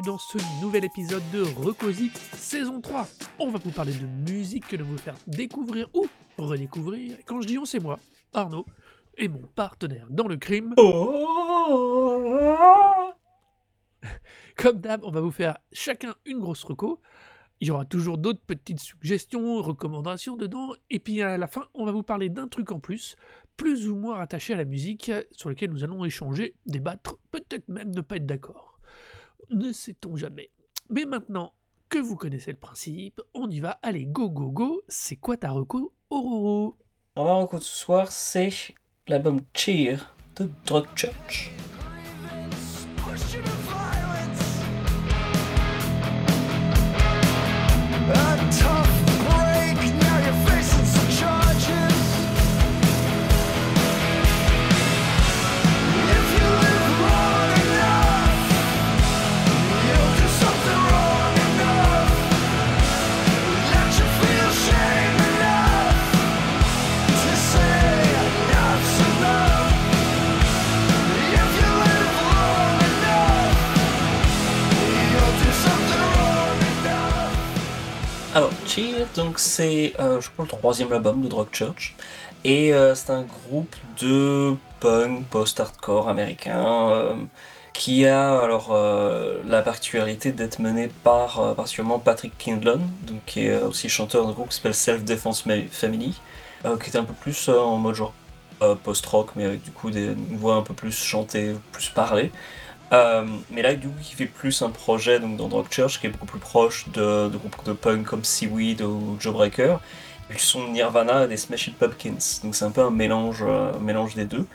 bienvenue dans ce nouvel épisode de Recozy saison 3. On va vous parler de musique que de vous faire découvrir ou redécouvrir. Quand je dis on, c'est moi, Arnaud, et mon partenaire dans le crime. Comme d'hab, on va vous faire chacun une grosse reco. Il y aura toujours d'autres petites suggestions, recommandations dedans. Et puis à la fin, on va vous parler d'un truc en plus, plus ou moins attaché à la musique, sur lequel nous allons échanger, débattre, peut-être même ne pas être d'accord. Ne sait-on jamais. Mais maintenant que vous connaissez le principe, on y va. Allez, go, go, go. C'est quoi ta reco, Auroro On va reco ce soir, c'est l'album Cheer de Drug Church. Donc c'est, euh, je le troisième album de Drug Church. Et euh, c'est un groupe de punk post-hardcore américain euh, qui a alors la particularité d'être mené par particulièrement Patrick Kindlon, donc, qui est aussi chanteur d'un groupe qui s'appelle Self Defense Family, qui est un peu plus en mode genre post-rock, mais avec du coup des, voix un peu plus chantée, plus parlée. Euh, mais là, du coup, il fait plus un projet donc, dans Drug Church qui est beaucoup plus proche de, groupes de punk comme Seaweed ou Joe Breaker. Ils sont Nirvana et des Smashing Pumpkins. Donc c'est un peu un mélange, euh, mélange des deux.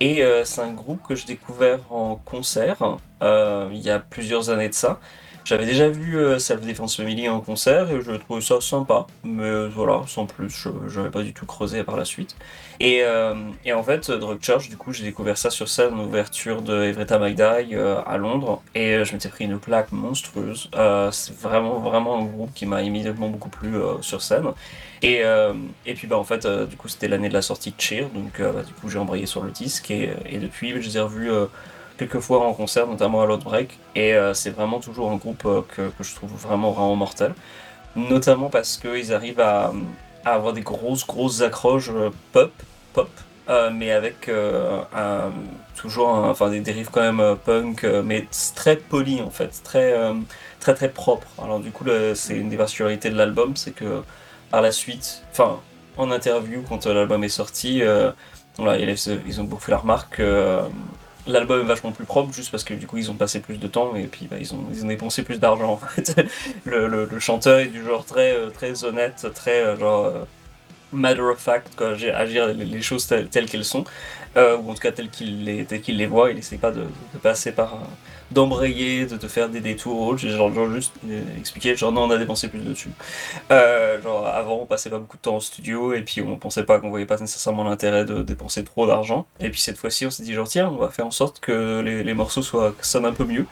Et euh, c'est un groupe que j'ai découvert en concert il y a plusieurs années de ça. J'avais déjà vu euh, Self Defense Family en concert et je trouvais ça sympa, mais voilà, sans plus, je n'avais pas du tout creusé par la suite. Et, euh, et en fait, Drug Church, du coup, j'ai découvert ça sur scène, ouverture de Every Time I Die euh, à Londres, et je m'étais pris une plaque monstrueuse. c'est vraiment, vraiment un groupe qui m'a immédiatement beaucoup plu sur scène. Et, et puis, bah, en fait, du coup, c'était l'année de la sortie de Cheer, donc bah, du coup, j'ai embrayé sur le disque, et, et depuis, je les ai revus quelques fois en concert, notamment à l'Outbreak, et euh, c'est vraiment toujours un groupe euh, que, je trouve vraiment vraiment mortel, notamment parce qu'ils arrivent à, avoir des grosses grosses accroches euh, pop, pop, mais avec toujours enfin des dérives quand même punk, mais très poli en fait, très très très propre. Alors du coup c'est une des particularités de l'album, c'est que par la suite, enfin en interview quand l'album est sorti, ils ont beaucoup fait la remarque l'album est vachement plus propre juste parce que du coup ils ont passé plus de temps et puis bah, ils, ont, dépensé plus d'argent en fait. le, chanteur est du genre très, euh, très honnête, très euh, genre euh, matter of fact, quoi, agir les, choses telles, qu'elles sont, ou en tout cas telles qu'il les, voit, il essaie pas de passer par d'embrayer, de te faire des détours J'ai genre, genre, juste expliqué, genre non, on a dépensé plus dessus. Euh, genre avant, on passait pas beaucoup de temps au studio et puis on pensait pas qu'on voyait pas nécessairement l'intérêt de dépenser trop d'argent. Et puis cette fois-ci, on s'est dit genre tiens, on va faire en sorte que les, les morceaux soient sonnent un peu mieux.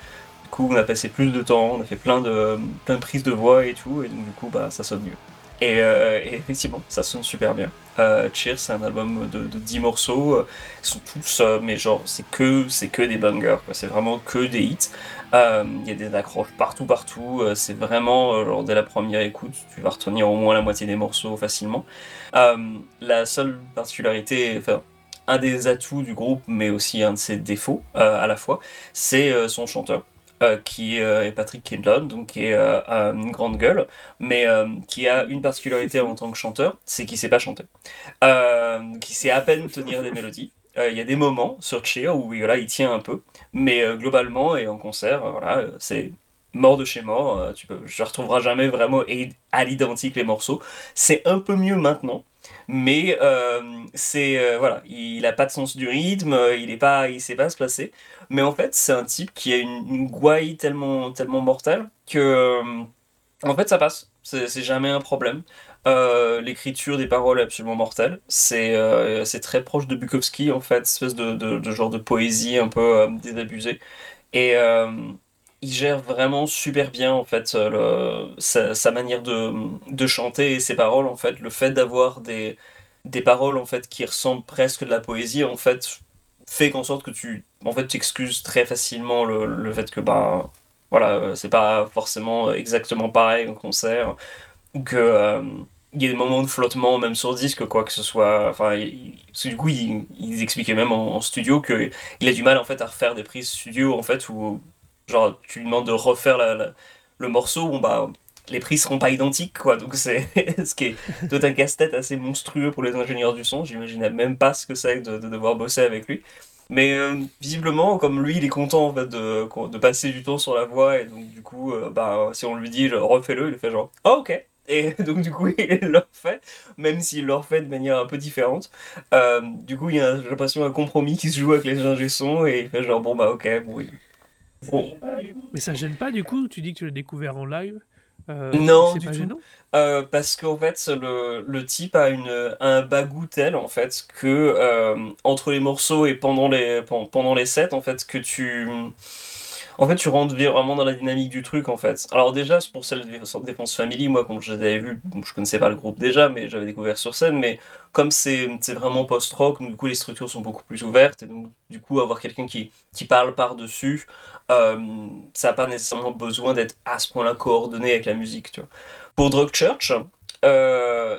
Du coup, on a passé plus de temps, on a fait plein de, plein de prises de voix et tout, et donc du coup, bah, ça sonne mieux. Euh, et, effectivement, ça sonne super bien. Euh, Cheers, c'est un album de, 10 morceaux. Euh, ils sont tous, euh, mais genre, c'est que, c'est que des bangers. C'est vraiment que des hits. Il y a des accroches partout, partout. c'est vraiment, genre, dès la première écoute, tu vas retenir au moins la moitié des morceaux facilement. la seule particularité, enfin, un des atouts du groupe, mais aussi un de ses défauts à la fois, c'est son chanteur. Euh, qui euh, est Patrick Kindlon, donc qui est euh, une grande gueule, mais qui a une particularité en tant que chanteur, c'est qu'il sait pas chanter, qui sait à peine tenir des mélodies. Il y a des moments sur Cheer où voilà, il tient un peu, mais globalement et en concert, voilà, c'est mort de chez mort. tu je ne retrouverai jamais vraiment à l'identique les morceaux. C'est un peu mieux maintenant, mais euh, c'est euh, voilà, il a pas de sens du rythme, il est pas, il sait pas se placer. Mais en fait, c'est un type qui a une, une gouaille tellement tellement mortelle que euh, en fait ça passe. C'est jamais un problème. L'écriture des paroles est absolument mortelle. C'est c'est très proche de Bukowski en fait, espèce de, de, de genre de poésie un peu désabusée. Et il gère vraiment super bien en fait le, sa, manière de, de, chanter et ses paroles en fait le fait d'avoir des, des paroles en fait qui ressemblent presque de la poésie en fait fait qu'en sorte que tu en fait, tu excuses très facilement le, le fait que, ben, voilà, euh, c'est pas forcément exactement pareil au concert, ou que euh, il y a des moments de flottement, même sur disque, quoi que ce soit. Enfin, du coup, ils, expliquaient même en, studio que il a du mal en fait à refaire des prises studio, en fait, où genre tu lui demandes de refaire le morceau, bon bah les prises seront pas identiques, quoi. Donc c'est ce qui est tout un casse-tête assez monstrueux pour les ingénieurs du son. J'imaginais même pas ce que c'est de, de, devoir bosser avec lui. Mais euh, visiblement, comme lui, il est content en fait de, de passer du temps sur la voix, et donc du coup, euh, bah, si on lui dit refais-le, il fait genre oh, ok. Et donc du coup, il le refait, même s'il le refait de manière un peu différente. Euh, du coup, il y a, j'ai l'impression, un compromis qui se joue avec les ingé son, et il fait genre bon bah ok, bon. Bon. Mais ça gêne pas du coup Tu dis que tu l'as découvert en live euh, non, du tout. Euh, parce qu'en fait, le, le, type a une, un bagou tel, en fait, que euh, entre les morceaux et pendant les, pendant les sets, en fait, que tu en fait, tu rentres vraiment dans la dynamique du truc, en fait. Alors déjà, pour celle de Défense Family, moi, quand je l'avais vu, je connaissais pas le groupe déjà, mais j'avais découvert sur scène, mais comme c'est vraiment post-rock, du coup, les structures sont beaucoup plus ouvertes, et donc, du coup, avoir quelqu'un qui, qui parle par-dessus, euh, ça n'a pas nécessairement besoin d'être à ce point-là coordonné avec la musique, tu vois. Pour Drug Church, euh,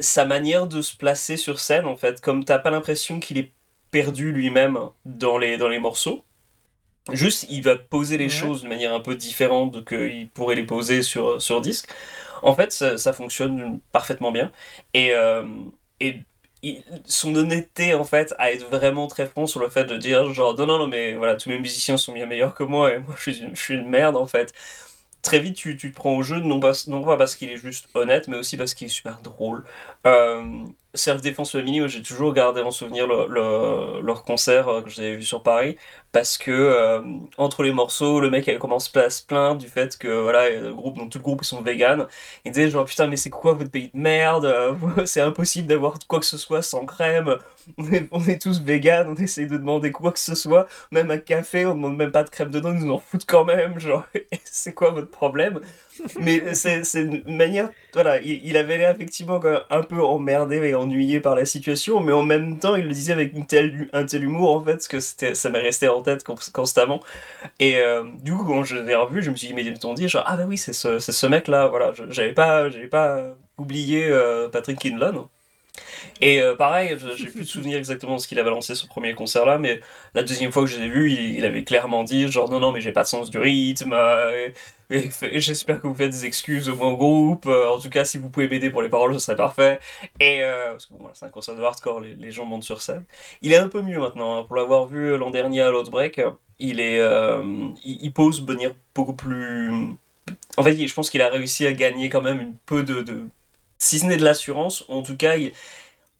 sa manière de se placer sur scène, en fait, comme t'as pas l'impression qu'il est perdu lui-même dans les, dans les morceaux, Juste, il va poser les choses de manière un peu différente qu'il pourrait les poser sur, sur disque. En fait, ça, fonctionne parfaitement bien. Et, euh, et son honnêteté, en fait, à être vraiment très franc sur le fait de dire, genre, non, non, non, mais voilà, tous mes musiciens sont bien meilleurs que moi et moi, je suis une, je suis une merde, en fait. Très vite, tu, tu te prends au jeu, non pas, non pas parce qu'il est juste honnête, mais aussi parce qu'il est super drôle. Euh, Self-Défense Family, j'ai toujours gardé en souvenir leur concert euh, que j'avais vu sur Paris, parce que euh, entre les morceaux, le mec elle commence à se plaindre du fait que voilà, le groupe, donc tout le groupe ils sont vegan. Il disait genre putain mais c'est quoi votre pays de merde euh, C'est impossible d'avoir quoi que ce soit sans crème. On est, on est tous vegan, on essaye de demander quoi que ce soit, même un café, on demande même pas de crème dedans, ils nous en foutent quand même. Genre c'est quoi votre problème? Mais c'est une manière. Voilà, il, avait l'air effectivement un peu emmerdé et ennuyé par la situation, mais en même temps, il le disait avec une telle, un tel humour, en fait, que ça m'est resté en tête constamment. Et euh, du coup, quand je l'ai revu, je me suis immédiatement dit genre, ah bah oui, c'est ce, ce mec-là, voilà, j'avais pas, pas oublié euh, Patrick Kinlan. Et euh, pareil, j'ai plus de souvenir exactement de ce qu'il avait lancé ce premier concert-là, mais la deuxième fois que je l'ai vu, il, avait clairement dit genre non, non, mais j'ai pas de sens du rythme, euh, j'espère que vous faites des excuses au moins groupe, euh, en tout cas, si vous pouvez m'aider pour les paroles, ce serait parfait. Et parce que bon, c'est un concert de hardcore, les, gens montent sur scène. Il est un peu mieux maintenant, hein. pour l'avoir vu l'an dernier à l'Outbreak, il, est, il, pose manière beaucoup plus. En fait, je pense qu'il a réussi à gagner quand même un peu de si ce n'est de l'assurance, en tout cas,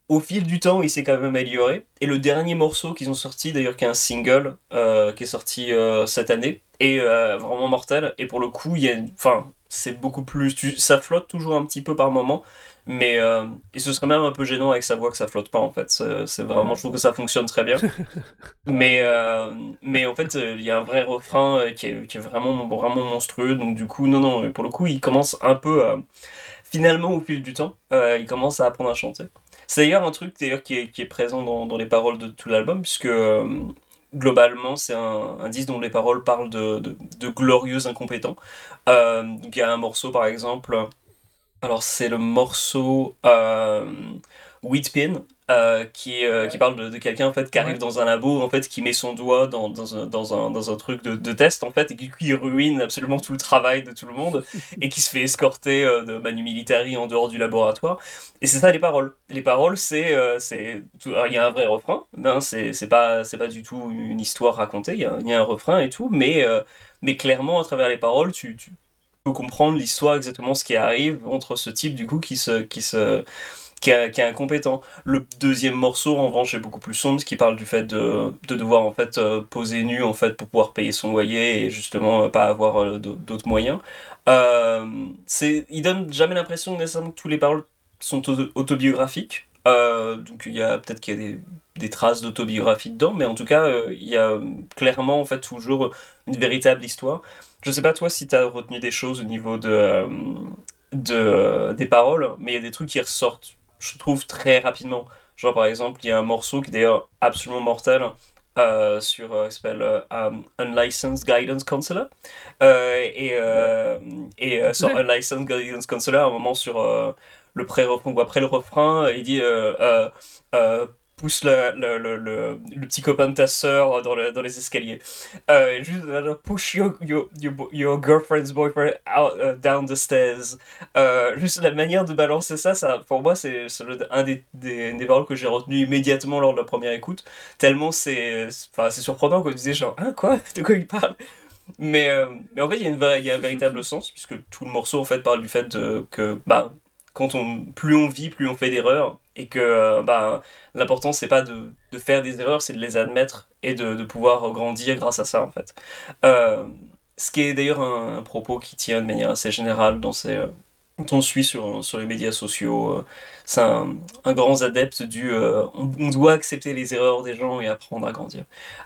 au fil du temps, il s'est quand même amélioré. Et le dernier morceau qu'ils ont sorti, d'ailleurs, qui est un single, euh, qui est sorti euh, cette année, est euh, vraiment mortel. Et pour le coup, il y a, enfin, c'est beaucoup plus, ça flotte toujours un petit peu par moment, mais et ce serait même un peu gênant avec sa voix que ça flotte pas en fait. C'est vraiment, je trouve que ça fonctionne très bien. mais mais en fait, il y a un vrai refrain qui est, qui est vraiment vraiment monstrueux. Donc du coup, non non, pour le coup, il commence un peu à finalement, au fil du temps, euh, il commence à apprendre à chanter. C'est d'ailleurs un truc d'ailleurs qui est, présent dans, les paroles de tout l'album, puisque euh, globalement, c'est un, disque dont les paroles parlent de, glorieux incompétents. Euh, il y a un morceau, par exemple, alors c'est le morceau Wheatpin, euh, qui, euh, qui parle de, quelqu'un en fait qui arrive dans un labo en fait qui met son doigt dans, dans, un, dans, un, dans un truc de, de, test en fait et qui, ruine absolument tout le travail de tout le monde et qui se fait escorter euh, de Manu Militari en dehors du laboratoire. Et c'est ça les paroles. Les paroles c'est c'est il y a un vrai refrain non c'est c'est pas c'est pas du tout une histoire racontée il y a, y a un refrain et tout mais mais clairement à travers les paroles tu, tu peux comprendre l'histoire exactement ce qui arrive entre ce type du coup qui se qui se qui, est incompétent. Le deuxième morceau, en revanche, est beaucoup plus sombre, qui parle du fait de, de devoir en fait euh, poser nu en fait pour pouvoir payer son loyer et justement euh, pas avoir euh, d'autres moyens. C'est, il donne jamais l'impression nécessairement que tous les paroles sont autobiographiques. donc il y a peut-être qu'il y a des, des traces d'autobiographie dedans, mais en tout cas il y a clairement en fait toujours une véritable histoire. Je sais pas toi si tu as retenu des choses au niveau de, de des paroles, mais il y a des trucs qui ressortent je trouve très rapidement. Genre par exemple, il y a un morceau qui est d'ailleurs absolument mortel, euh, sur euh, s'appelle euh, um, Unlicensed Guidance Counselor. Euh, et et sur. Unlicensed Guidance Counselor, à un moment sur le pré-refrain ou après le refrain, il dit pousse le, le, le, le, petit copain de ta sœur dans, dans les escaliers. Euh, juste euh, push your, your, your, girlfriend's boyfriend out, uh, down the stairs. Euh, juste la manière de balancer ça, ça pour moi, c'est un des, des, des paroles que j'ai retenu immédiatement lors de la première écoute. Tellement c'est surprenant quand tu disais genre, hein, quoi? De quoi il parle? Mais, euh, mais en fait, il y a, il y a un véritable sens, puisque tout le morceau en fait parle du fait que bah, quand on, plus on vit, plus on fait d'erreurs, et que euh, bah, l'important c'est pas de, de faire des erreurs, c'est de les admettre et de, de pouvoir grandir grâce à ça en fait. Euh, ce qui est d'ailleurs un, propos qui tient de manière assez générale dans ces, euh, quand on suit sur, sur les médias sociaux. euh, c'est un, un grand adepte du on, on doit accepter les erreurs des gens et apprendre à grandir.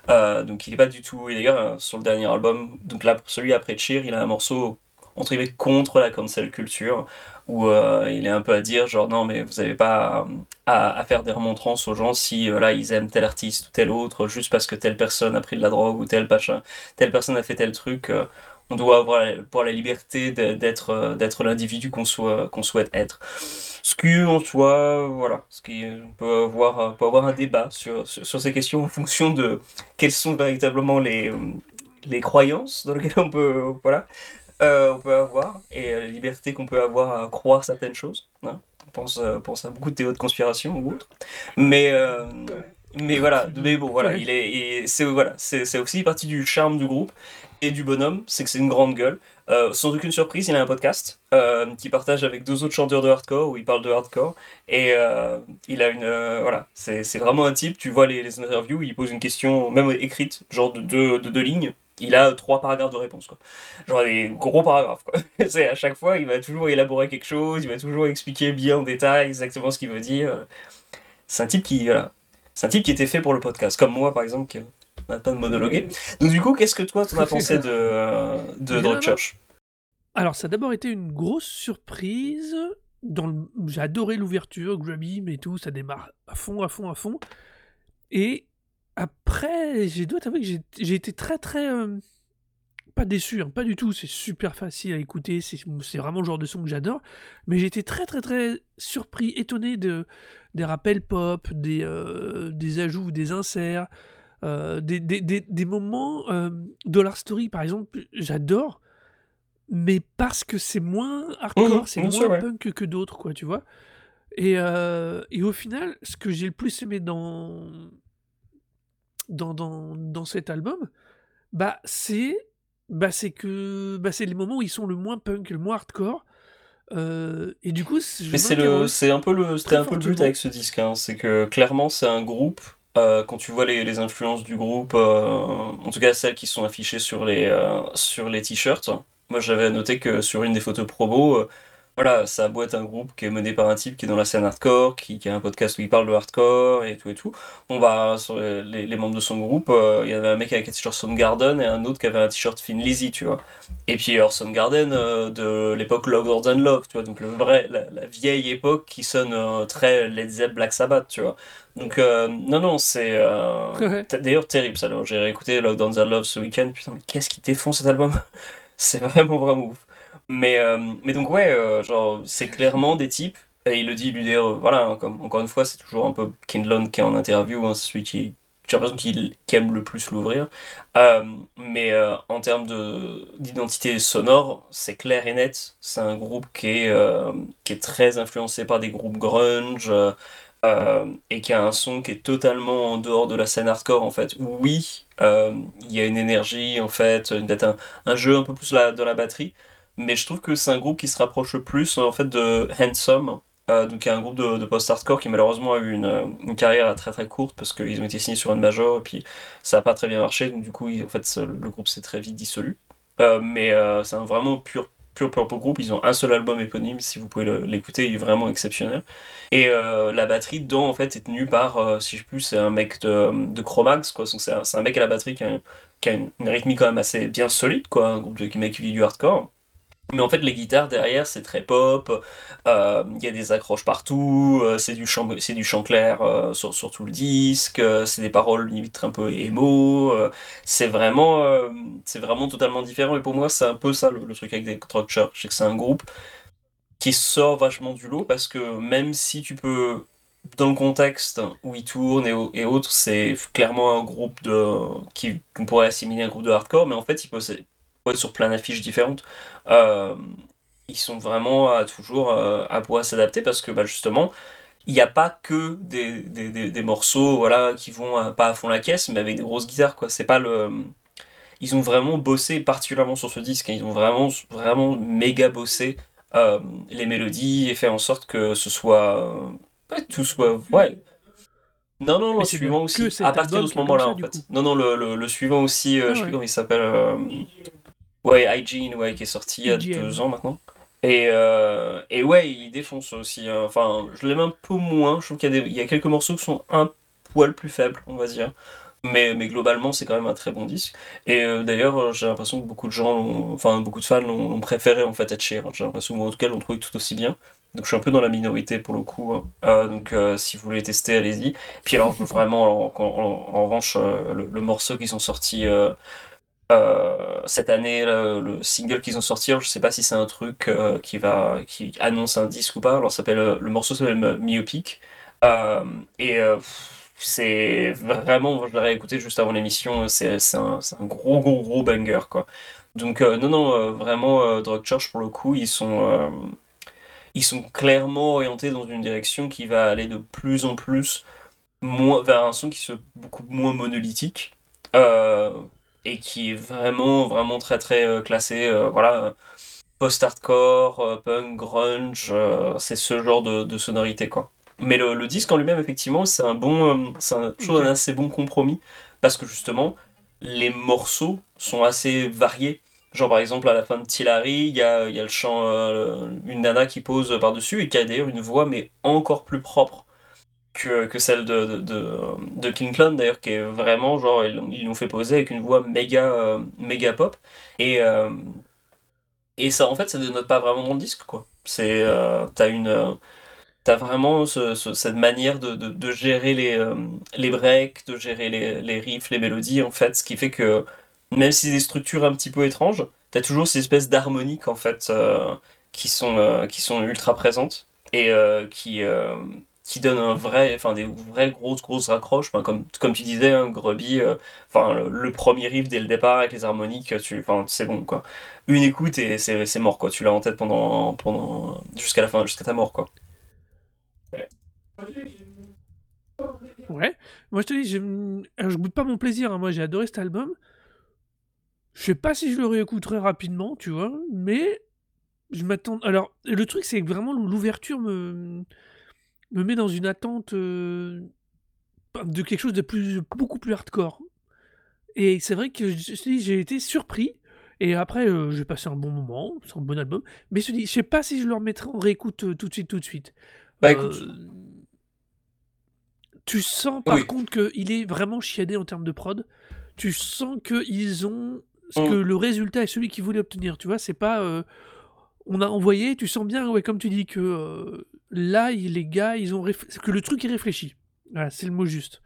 Donc il est pas du tout. Et d'ailleurs, sur le dernier album, donc là, celui après Cheer, il a un morceau entre guillemets contre la cancel culture, où euh, il est un peu à dire genre non mais vous avez pas à, faire des remontrances aux gens si euh, là ils aiment tel artiste ou tel autre juste parce que telle personne a pris de la drogue ou telle, telle personne a fait tel truc. euh, on doit avoir pour la liberté d'être euh, d'être l'individu qu'on qu'on souhaite être. Ce qui en soi, voilà, ce qui on peut avoir peut avoir un débat sur, sur, ces questions en fonction de quelles sont véritablement les les croyances dans lesquelles on peut voilà euh, on peut avoir et la liberté qu'on peut avoir à croire certaines choses. hein. On pense, euh, pense à beaucoup de théories de conspiration ou autres. Mais, euh, mais voilà, mais bon, voilà, il est, c'est voilà, c'est c'est aussi partie du charme du groupe et du bonhomme, c'est que c'est une grande gueule. Euh, sans aucune surprise, il a un podcast euh, qui partage avec deux autres chanteurs de hardcore où il parle de hardcore et euh, il a une voilà, c'est c'est vraiment un type. Tu vois les, les interviews, il pose une question même écrite, genre de deux de deux lignes. Il a trois paragraphes de réponse quoi. Genre des gros paragraphes quoi. C'est à chaque fois, il va toujours élaborer quelque chose, il va toujours expliquer bien en détail exactement ce qu'il veut dire. C'est un type qui voilà, c'est un type qui était fait pour le podcast, comme moi par exemple qui n'a pas de monologuer. Donc du coup, qu'est-ce que toi t'en as pensé de euh, de? Alors, ça a d'abord été une grosse surprise. Dans le... J'ai adoré l'ouverture, Grubby, mais tout, ça démarre à fond, à fond, à fond. Et après, j'ai dois t'avouer que j'ai j'ai été très, très. euh, pas déçu, hein, pas du tout. C'est super facile à écouter. C'est c'est vraiment le genre de son que j'adore. Mais j'ai été très, très, très surpris, étonné de, des rappels pop, des, euh, des ajouts, des inserts, euh, des, des, des, des moments. Dollar Story, par exemple, j'adore mais parce que c'est moins hardcore, Mhm, c'est moins sûr, ouais. punk que, d'autres, quoi, tu vois. Et, et au final, ce que j'ai le plus aimé dans, dans, dans, dans cet album, bah, c'est bah, c'est que bah, c'est les moments où ils sont le moins punk, le moins hardcore. euh, et du coup, Mais c'est le, c'est un peu le, c'était un peu le but avec ce disque, hein. C'est que clairement c'est un groupe. euh, quand tu vois les, les influences du groupe, euh, en tout cas celles qui sont affichées sur les sur les t-shirts. Moi j'avais noté que sur une des photos promo, voilà, ça a beau être un groupe qui est mené par un type qui est dans la scène hardcore, qui, qui a un podcast où il parle de hardcore et tout et tout. Bon bah sur les, membres de son groupe, euh, il y avait un mec avec un t-shirt Soundgarden et un autre qui avait un t-shirt Thin Lizzy, tu vois. Et puis alors Soundgarden euh, de l'époque Louder Than Love, tu vois, donc le vrai, la, la vieille époque qui sonne euh, très Led Zepp, Black Sabbath, tu vois. Donc euh, non non c'est d'ailleurs terrible ça. Alors j'ai réécouté Louder Than Love ce week-end, putain mais qu'est-ce qui défonce cet album? C'est vraiment vraiment ouf. Mais euh, mais donc ouais, euh, genre c'est clairement des types. Et il le dit lui d'ailleurs, euh, voilà, comme encore une fois c'est toujours un peu Kindlon qui est en interview, hein, celui qui j'ai l'impression qu'il qui aime le plus l'ouvrir. Mais en termes de d'identité sonore, c'est clair et net. C'est un groupe qui est, qui est très influencé par des groupes grunge et qui a un son qui est totalement en dehors de la scène hardcore en fait. Oui, il y a une énergie en fait, peut-être un, un jeu un peu plus la, de la batterie, mais je trouve que c'est un groupe qui se rapproche le plus en fait de Handsome. Euh, donc, y a un groupe de, de post-hardcore qui malheureusement a eu une, une carrière très très courte parce qu'ils ont été signés sur une major et puis ça n'a pas très bien marché, donc du coup, en fait, le groupe s'est très vite dissolu. Euh, mais euh, c'est un vraiment pur, pur purple groupe. Ils ont un seul album éponyme, si vous pouvez l'écouter, il est vraiment exceptionnel. Et euh, la batterie dedans, en fait, est tenue par, euh, si je plus, c'est un mec de, de Chromax, quoi. C'est un, mec à la batterie qui a, qui une, une rythmique quand même assez bien solide, quoi. Un groupe de mec qui vit du hardcore. Mais en fait, les guitares derrière, c'est très pop, euh, il y a des accroches partout, euh, c'est du chant, c'est du chant clair euh, sur, tout le disque, c'est des paroles limite un peu émo, c'est vraiment, c'est vraiment totalement différent. Et pour moi, c'est un peu ça le, truc avec des Church, c'est que c'est un groupe qui sort vachement du lot parce que même si tu peux, dans le contexte où ils tournent et, autres, c'est clairement un groupe de, qui, qu'on pourrait assimiler un groupe de hardcore, mais en fait, il peut, sur plein d'affiches différentes. Euh, ils sont vraiment à, toujours euh, à pouvoir s'adapter parce que bah, justement, il n'y a pas que des, des, des, morceaux voilà, qui vont euh, pas à fond la caisse, mais avec des grosses guitares. Quoi. C'est pas le... Ils ont vraiment bossé particulièrement sur ce disque. Hein. Ils ont vraiment, vraiment méga bossé les mélodies et fait en sorte que ce soit. tout soit. Ouais. Non, non, le suivant aussi. À partir de ce moment-là, en fait. Non, non, le, le, suivant aussi, je ah sais plus comment il s'appelle. Ouais, Hygiene, ouais, qui est sorti il y a deux ans maintenant. Et, euh, et ouais, il défonce aussi. Hein. Enfin, je l'aime un peu moins. Je trouve qu'il y, a il y a quelques morceaux qui sont un poil plus faibles, on va dire. Mais, mais globalement, c'est quand même un très bon disque. Et euh, d'ailleurs, euh, j'ai l'impression que beaucoup de gens, enfin beaucoup de fans l'ont préféré en fait à Sheeran. J'ai l'impression, en tout cas, l'ont trouvé tout aussi bien. Donc je suis un peu dans la minorité pour le coup. Hein. donc si vous voulez tester, allez-y. Puis alors vraiment, en, revanche, le, le, morceau qu'ils ont sorti euh, cette année, le, single qu'ils ont sorti, je sais pas si c'est un truc euh, qui va, qui annonce un disque ou pas. Alors, s'appelle, euh, le morceau s'appelle Myopic. et c'est vraiment, je l'aurais écouté juste avant l'émission, c'est un, gros, gros, gros banger, quoi. Donc, non, non, vraiment, Drug Church, pour le coup, ils sont, ils sont clairement orientés dans une direction qui va aller de plus en plus moins, vers un son qui soit beaucoup moins monolithique. Euh, et qui est vraiment, vraiment très, très euh, classé. Euh, voilà, post-hardcore, euh, punk, grunge, c'est ce genre de, sonorité, quoi. Mais le, disque en lui-même, effectivement, c'est un bon, c'est un, un assez bon compromis parce que justement, les morceaux sont assez variés. Genre par exemple à la fin de Tillary, il y a, y a, le chant, une nana qui pose par-dessus et qui a d'ailleurs une voix mais encore plus propre que, celle de, de, de, King Clone, d'ailleurs, qui est vraiment, genre, ils, l'ont fait poser avec une voix méga, euh, méga pop. Et, euh, et ça, en fait, ça dénote pas vraiment dans disque, quoi. C'est, euh, t'as une, t'as vraiment cette manière de, de, gérer les, les breaks, de gérer les, les riffs, les mélodies, en fait, ce qui fait que, même si c'est des structures un petit peu étranges, t'as toujours ces espèces d'harmoniques, en fait, qui, sont, qui sont ultra présentes et qui qui donne un vrai, enfin des vraies grosses grosses raccroches, comme comme tu disais, hein, euh, enfin le, premier riff dès le départ avec les harmoniques, tu, enfin c'est bon quoi. Une écoute et c'est mort quoi. Tu l'as en tête pendant pendant jusqu'à la fin, jusqu'à ta mort quoi. Ouais. Moi je te dis, je, je goûte pas mon plaisir. Hein. Moi j'ai adoré cet album. Je sais pas si je le réécouterai rapidement, tu vois, mais je m'attends. Alors le truc c'est que vraiment l'ouverture me me met dans une attente, de quelque chose de plus beaucoup plus hardcore et c'est vrai que j'ai été surpris et après, j'ai passé un bon moment, c'est un bon album, mais je dis je sais pas si je le remettrai en réécoute, tout de suite, tout de suite. Bah, écoute tu sens par contre qu'il est vraiment chiadé en termes de prod. Tu sens qu'ils ont que mmh. le résultat est celui qu'ils voulaient obtenir, tu vois? C'est pas, on a envoyé, tu sens bien, ouais, comme tu dis que, là, les gars, ils ont que le truc est réfléchi. Voilà, c'est le mot juste.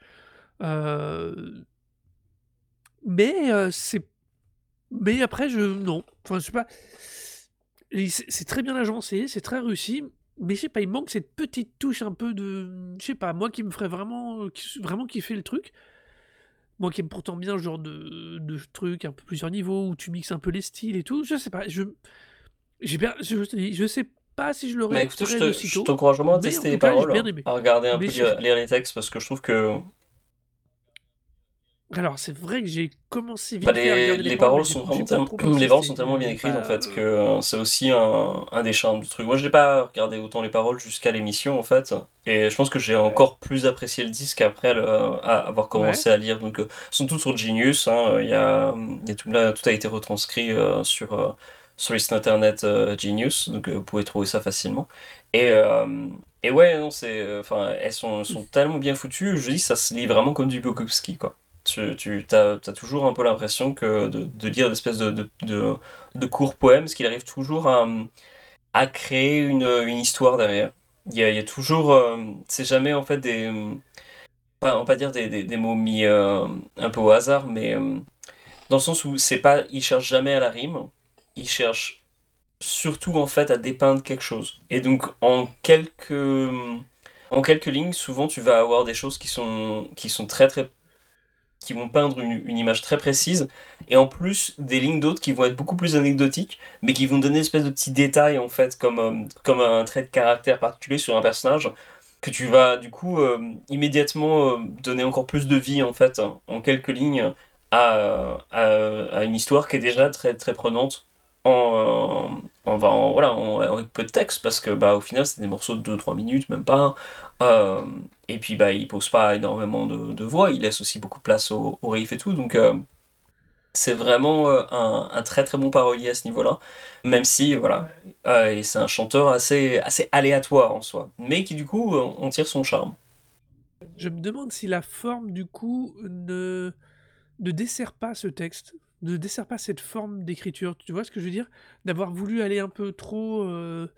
Euh, mais euh, c'est. Mais après, je. Non. Enfin, je sais pas. C'est très bien agencé, c'est très réussi. Mais je sais pas, il manque cette petite touche un peu de. Je sais pas, moi qui me ferait vraiment, vraiment kiffer le truc. Moi qui aime pourtant bien ce genre de, de truc un peu plusieurs niveaux où tu mixes un peu les styles et tout. Je sais pas, je. J'ai bien. Je, je sais si je l'aurais bah, écoute, je t'encourage vraiment à tester les paroles, à regarder un peu, lire, les textes, parce que je trouve que. Alors, c'est vrai que j'ai commencé vite bah, les, à regarder les, les paroles. sont vraiment tellement, les paroles sont tellement bien écrites, en fait, que euh, c'est aussi un, un, des charmes du truc. Moi, je n'ai pas regardé autant les paroles jusqu'à l'émission, en fait, et je pense que j'ai encore plus apprécié le disque après avoir commencé à lire. Donc, euh, ils sont tous sur Genius, hein. il y a, y a tout, là, tout a été retranscrit euh, sur sur le site internet euh, Genius, donc euh, vous pouvez trouver ça facilement. Et, euh, et ouais, non, c'est, enfin, elles sont, sont tellement bien foutues, je dis, ça se lit vraiment comme du Bukowski, quoi. Tu, tu as, toujours un peu l'impression que de, de lire une espèce de, de, de, de court poème, parce qu'il arrive toujours à, à créer une, une histoire derrière. Il y a, y a toujours. c'est jamais en fait des. on va pas dire des, des, des mots mis un peu au hasard, mais dans le sens où c'est pas. Il cherche jamais à la rime, il cherche surtout en fait à dépeindre quelque chose. Et donc en quelques. En quelques lignes, souvent tu vas avoir des choses qui sont, qui sont très très qui vont peindre une, une image très précise, et en plus des lignes d'autres qui vont être beaucoup plus anecdotiques, mais qui vont donner une espèce de petits détails en fait, comme, euh, comme un trait de caractère particulier sur un personnage, que tu vas du coup euh, immédiatement euh, donner encore plus de vie en fait, en quelques lignes, à, à, à une histoire qui est déjà très très prenante. En, en, en- voilà, en, en peu de texte, parce que bah, au final, c'est des morceaux de deux trois minutes, même pas. Euh, et puis, bah, il pose pas énormément de, voix, il laisse aussi beaucoup de place au, au riff et tout. Donc, euh, c'est vraiment euh, un, très très bon parolier à ce niveau-là. Même si, voilà, euh, et c'est un chanteur assez, assez aléatoire en soi, mais qui du coup, euh, on tire son charme. Je me demande si la forme, du coup, ne, ne dessert pas ce texte, ne dessert pas cette forme d'écriture. Tu vois ce que je veux dire? D'avoir voulu aller un peu trop euh,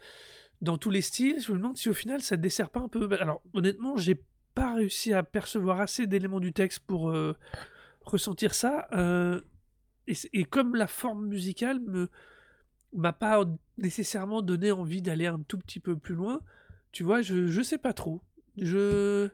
dans tous les styles, je me demande si au final ça ne dessert pas un peu. Bah, Alors, honnêtement, j'ai pas réussi à percevoir assez d'éléments du texte pour euh, ressentir ça. euh, et, comme la forme musicale me m'a pas nécessairement donné envie d'aller un tout petit peu plus loin, tu vois, je, je sais pas trop. Je.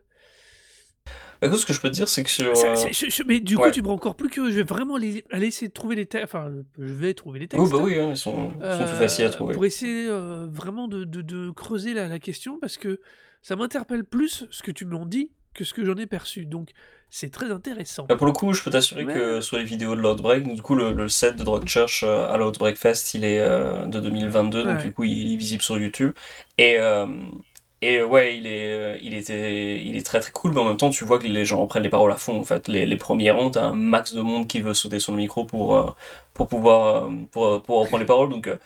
Bah, écoute, ce que je peux te dire, c'est que sur. Ça- euh, c'est- je- je- mais du coup, Ouais. tu me rends encore plus que je vais vraiment aller, aller essayer de trouver les textes. Enfin, je vais trouver les Oui, textes bah oui, hein, ils sont, ils sont tout euh, faciles à trouver. pour essayer euh, vraiment de, de- de creuser la, la question parce que ça m'interpelle plus ce que tu m'en dis que ce que j'en ai perçu. Donc, c'est très intéressant. Bah, pour le coup, je peux t'assurer que sur les vidéos de Loudbreak, du coup, le, le set de Drug Church euh, à Loudbreak Fest, il est euh, de 2022, donc du ouais, coup, il est visible sur YouTube. Et, euh, et ouais, il est, euh, il était, il est très très cool, mais en même temps, tu vois que les gens reprennent les paroles à fond. En fait, les, les premiers ronds, t'as un max de monde qui veut sauter sur le micro pour, euh, pour pouvoir, euh, pour, pour reprendre les paroles. Donc, euh,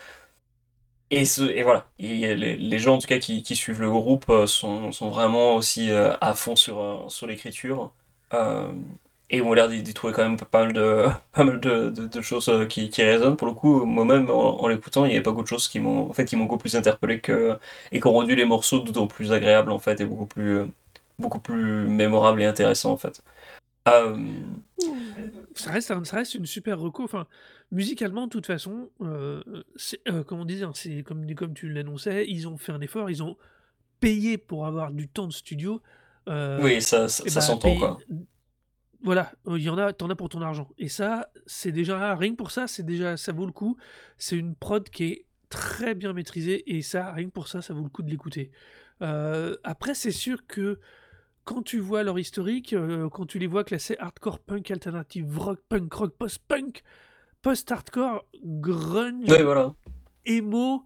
et, ce, et voilà, Et les, les gens en tout cas qui, suivent le groupe euh, sont, sont vraiment aussi euh, à fond sur, euh, sur l'écriture. Euh, et ont l'air d'y trouver quand même pas mal de, pas mal de, de, de choses euh, qui, qui résonnent. Pour le coup, moi-même, en, en l'écoutant, il y avait pas beaucoup de choses qui m'ont en fait, qui m'ont beaucoup plus interpellé que, et qui ont rendu les morceaux d'autant plus agréables en fait, et beaucoup plus, beaucoup plus mémorables et intéressants en fait. Euh, ça reste, un- ça reste une super reco. Enfin, musicalement, de toute façon, euh, euh, dire, c'est comme, comme tu l'annonçais, ils ont fait un effort, ils ont payé pour avoir du temps de studio. Euh, oui, ça, ça, bah, s'entend payer, quoi. Voilà, heu, il y en a t'en as pour ton argent et ça, c'est déjà rien que pour ça, c'est déjà ça vaut le coup. C'est une prod qui est très bien maîtrisée et ça, rien que pour ça, ça vaut le coup de l'écouter. Heu, après, c'est sûr que quand tu vois leur historique, heu, quand tu les vois classés hardcore, punk, alternative rock, punk rock, post-punk, post-hardcore, grunge, voilà. emo,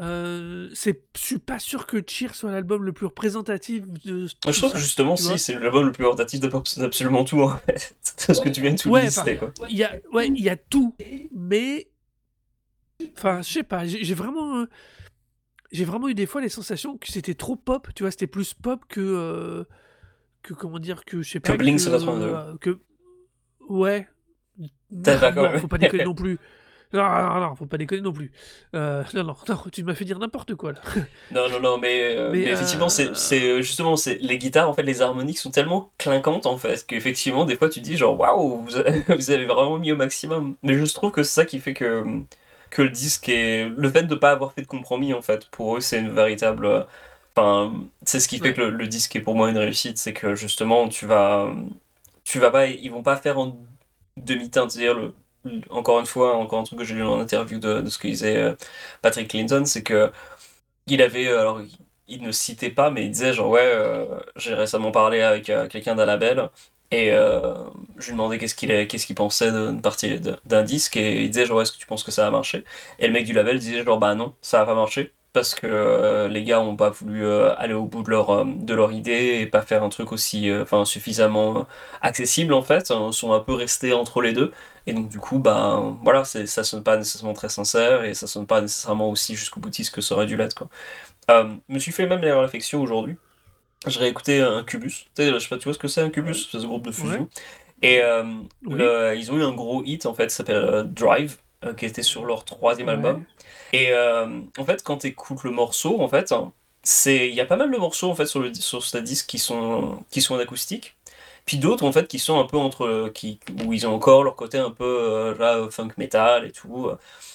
heu, c'est je suis pas sûr que Cheer soit l'album le plus représentatif de Je trouve que justement, si, c'est l'album le plus représentatif de- d'absolument tout en fait. C'est ce que tu viens de tout Ouais, lister quoi. il y a ouais, il y a tout, mais enfin, je sais pas, j'ai vraiment, heu, j'ai vraiment eu des fois les sensations que c'était trop pop, tu vois? C'était plus pop que, heu, que comment dire? Que je sais Que pas, que, Blink 182. heu, que ouais, T'es d'accord non, faut pas déconner non plus. Non, non, non, faut pas déconner non plus. Heu, non, non, non, tu m'as fait dire n'importe quoi là. Non, non, non, mais, euh, Mais mais effectivement, c'est, heu, c'est euh, justement, c'est les guitares, en fait, les harmoniques sont tellement clinquantes, en fait, qu'effectivement, des fois, tu te dis, genre, waouh, vous avez, vous avez vraiment mis au maximum. Mais je trouve que c'est ça qui fait que, que le disque est. Le fait de pas avoir fait de compromis, en fait, pour eux, c'est une véritable. euh, Enfin, c'est ce qui fait ouais, que le, le disque est pour moi une réussite, c'est que justement, tu vas. Tu vas pas. Ils vont pas faire en demi-teinte, c'est-à-dire, le- encore une fois, encore un truc que j'ai lu en interview de, ce que disait euh, Patrick Clinton, c'est que. Il avait, euh, alors, il ne citait pas, mais il disait genre, ouais, euh, j'ai récemment parlé avec quelqu'un d'un label, et je lui demandais qu'est-ce qu'il est- qu'est-ce qu'il pensait d'une partie d'un disque, et il disait genre, est-ce que tu penses que ça va marcher? Et le mec du label disait genre, bah non, ça va pas marcher, parce que les gars ont pas voulu aller au bout de leur, de leur idée, et pas faire un truc aussi, suffisamment accessible, en fait, Ils sont un peu restés entre les deux, et donc du coup, bah, voilà, ça sonne pas nécessairement très sincère, et ça sonne pas nécessairement aussi jusqu'au boutiste que ça aurait dû l'être, quoi. Euh, me suis fait même la réflexion aujourd'hui. J'ai réécouté un Cubus. Tu sais, je sais pas, tu vois ce que c'est un Cubus? C'est ce groupe de ouais, fusion. Et euh, Oui. le- ils ont eu un gros hit en fait, ça s'appelle euh, Drive, euh, qui était sur leur troisième album. Et en fait, quand tu écoutes le morceau, en fait, c'est il y a pas mal de morceaux en fait sur le sur ce disque qui sont qui sont en acoustique. Puis d'autres en fait qui sont un peu entre qui où ils ont encore leur côté un peu euh, là, funk metal et tout.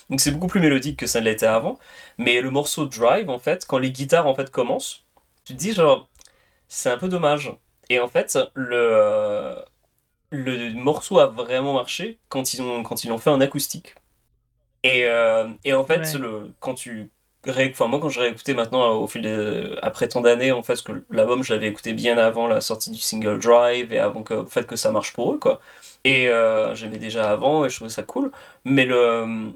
Donc c'est beaucoup plus mélodique que ça ne l'était avant. Mais le morceau Drive en fait, quand les guitares en fait commencent, tu te dis genre c'est un peu dommage. Et en fait, le le morceau a vraiment marché quand ils ont quand ils l'ont fait en acoustique. Et, euh, et en fait, Ouais. le, quand tu enfin, moi, quand je réécoutais maintenant euh, au fil des, après tant d'années, en fait, que l'album, je l'avais écouté bien avant la sortie du single Drive et avant que, fait que ça marche pour eux, quoi. Et euh, j'aimais déjà avant et je trouvais ça cool. Mais le,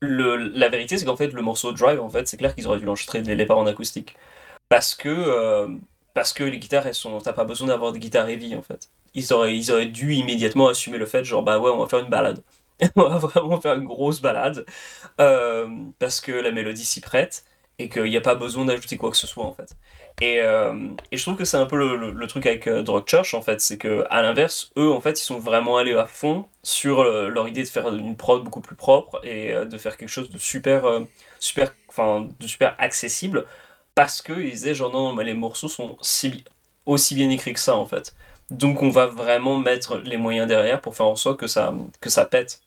le, la vérité, c'est qu'en fait, le morceau Drive, en fait, c'est clair qu'ils auraient dû l'enregistrer dès le départ en acoustique. Parce que, euh, parce que les guitares, elles sont, t'as pas besoin d'avoir des guitares heavy, en fait. Ils auraient, ils auraient dû immédiatement assumer le fait, genre, bah ouais, on va faire une balade. On va vraiment faire une grosse balade euh, parce que la mélodie s'y prête et qu'il n'y a pas besoin d'ajouter quoi que ce soit en fait. Et, euh, et je trouve que c'est un peu le, truc avec euh, Drug Church en fait, c'est que à l'inverse, eux en fait, ils sont vraiment allés à fond sur euh, leur idée de faire une prod beaucoup plus propre et de faire quelque chose de super, super, enfin, de super accessible parce qu'ils disaient genre non, mais les morceaux sont si, aussi bien écrits que ça en fait. Donc on va vraiment mettre les moyens derrière pour faire en sorte que ça, que ça pète.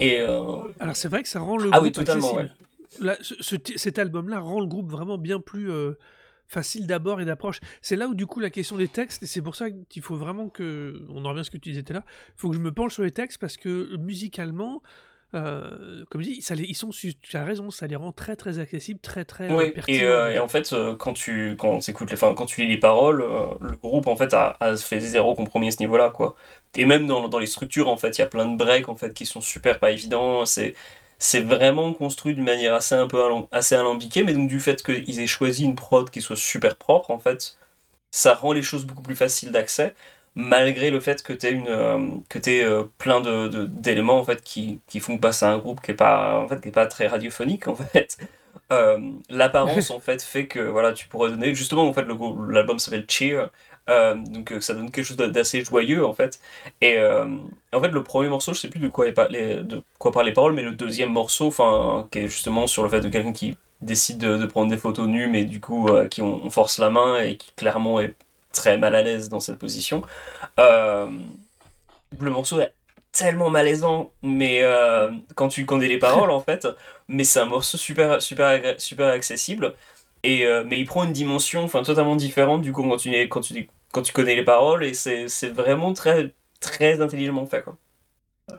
Et euh, Alors c'est vrai que ça rend le ah oui, groupe totalement, ouais. accessible. Là, ce- ce ti- cet album-là rend le groupe vraiment bien plus euh, facile d'abord et d'approche. C'est là où du coup la question des textes, et c'est pour ça qu'il faut vraiment que, on en revient à ce que tu disais tout à l'heure, il faut que je me penche sur les textes parce que musicalement, euh, comme je dis, ça les- ils sont, tu as raison, ça les rend très très accessibles, très très euh, et, pertinents. euh, et en fait, quand tu quand t'écoutes les, enfin, quand tu lis les paroles, le groupe en fait a, a fait zéro compromis à ce niveau-là, quoi. Et même dans, dans les structures, en fait, il y a plein de breaks en fait qui sont super pas évidents. C'est c'est vraiment construit d'une manière assez un peu assez alambiquée, mais donc du fait qu'ils aient choisi une prod qui soit super propre, en fait, ça rend les choses beaucoup plus faciles d'accès, malgré le fait que tu une euh, que euh, plein de, de- d'éléments en fait qui, qui font passer un groupe qui est pas en fait qui est pas très radiophonique en fait. Euh, l'apparence en fait fait que voilà tu pourrais donner justement en fait l'album s'appelle Cheer euh, donc euh, ça donne quelque chose d'assez joyeux en fait et euh, en fait le premier morceau je sais plus de quoi, les- de quoi parlent les paroles mais le deuxième morceau enfin qui est justement sur le fait de quelqu'un qui décide de, de prendre des photos nues mais du coup qui on, on force la main et qui clairement est très mal à l'aise dans cette position euh, le morceau est tellement malaisant, mais euh, quand tu connais les paroles en fait, mais c'est un morceau super super super accessible et euh, mais il prend une dimension enfin totalement différente du coup quand tu quand tu quand tu connais les paroles et c'est c'est vraiment très très intelligemment fait quoi.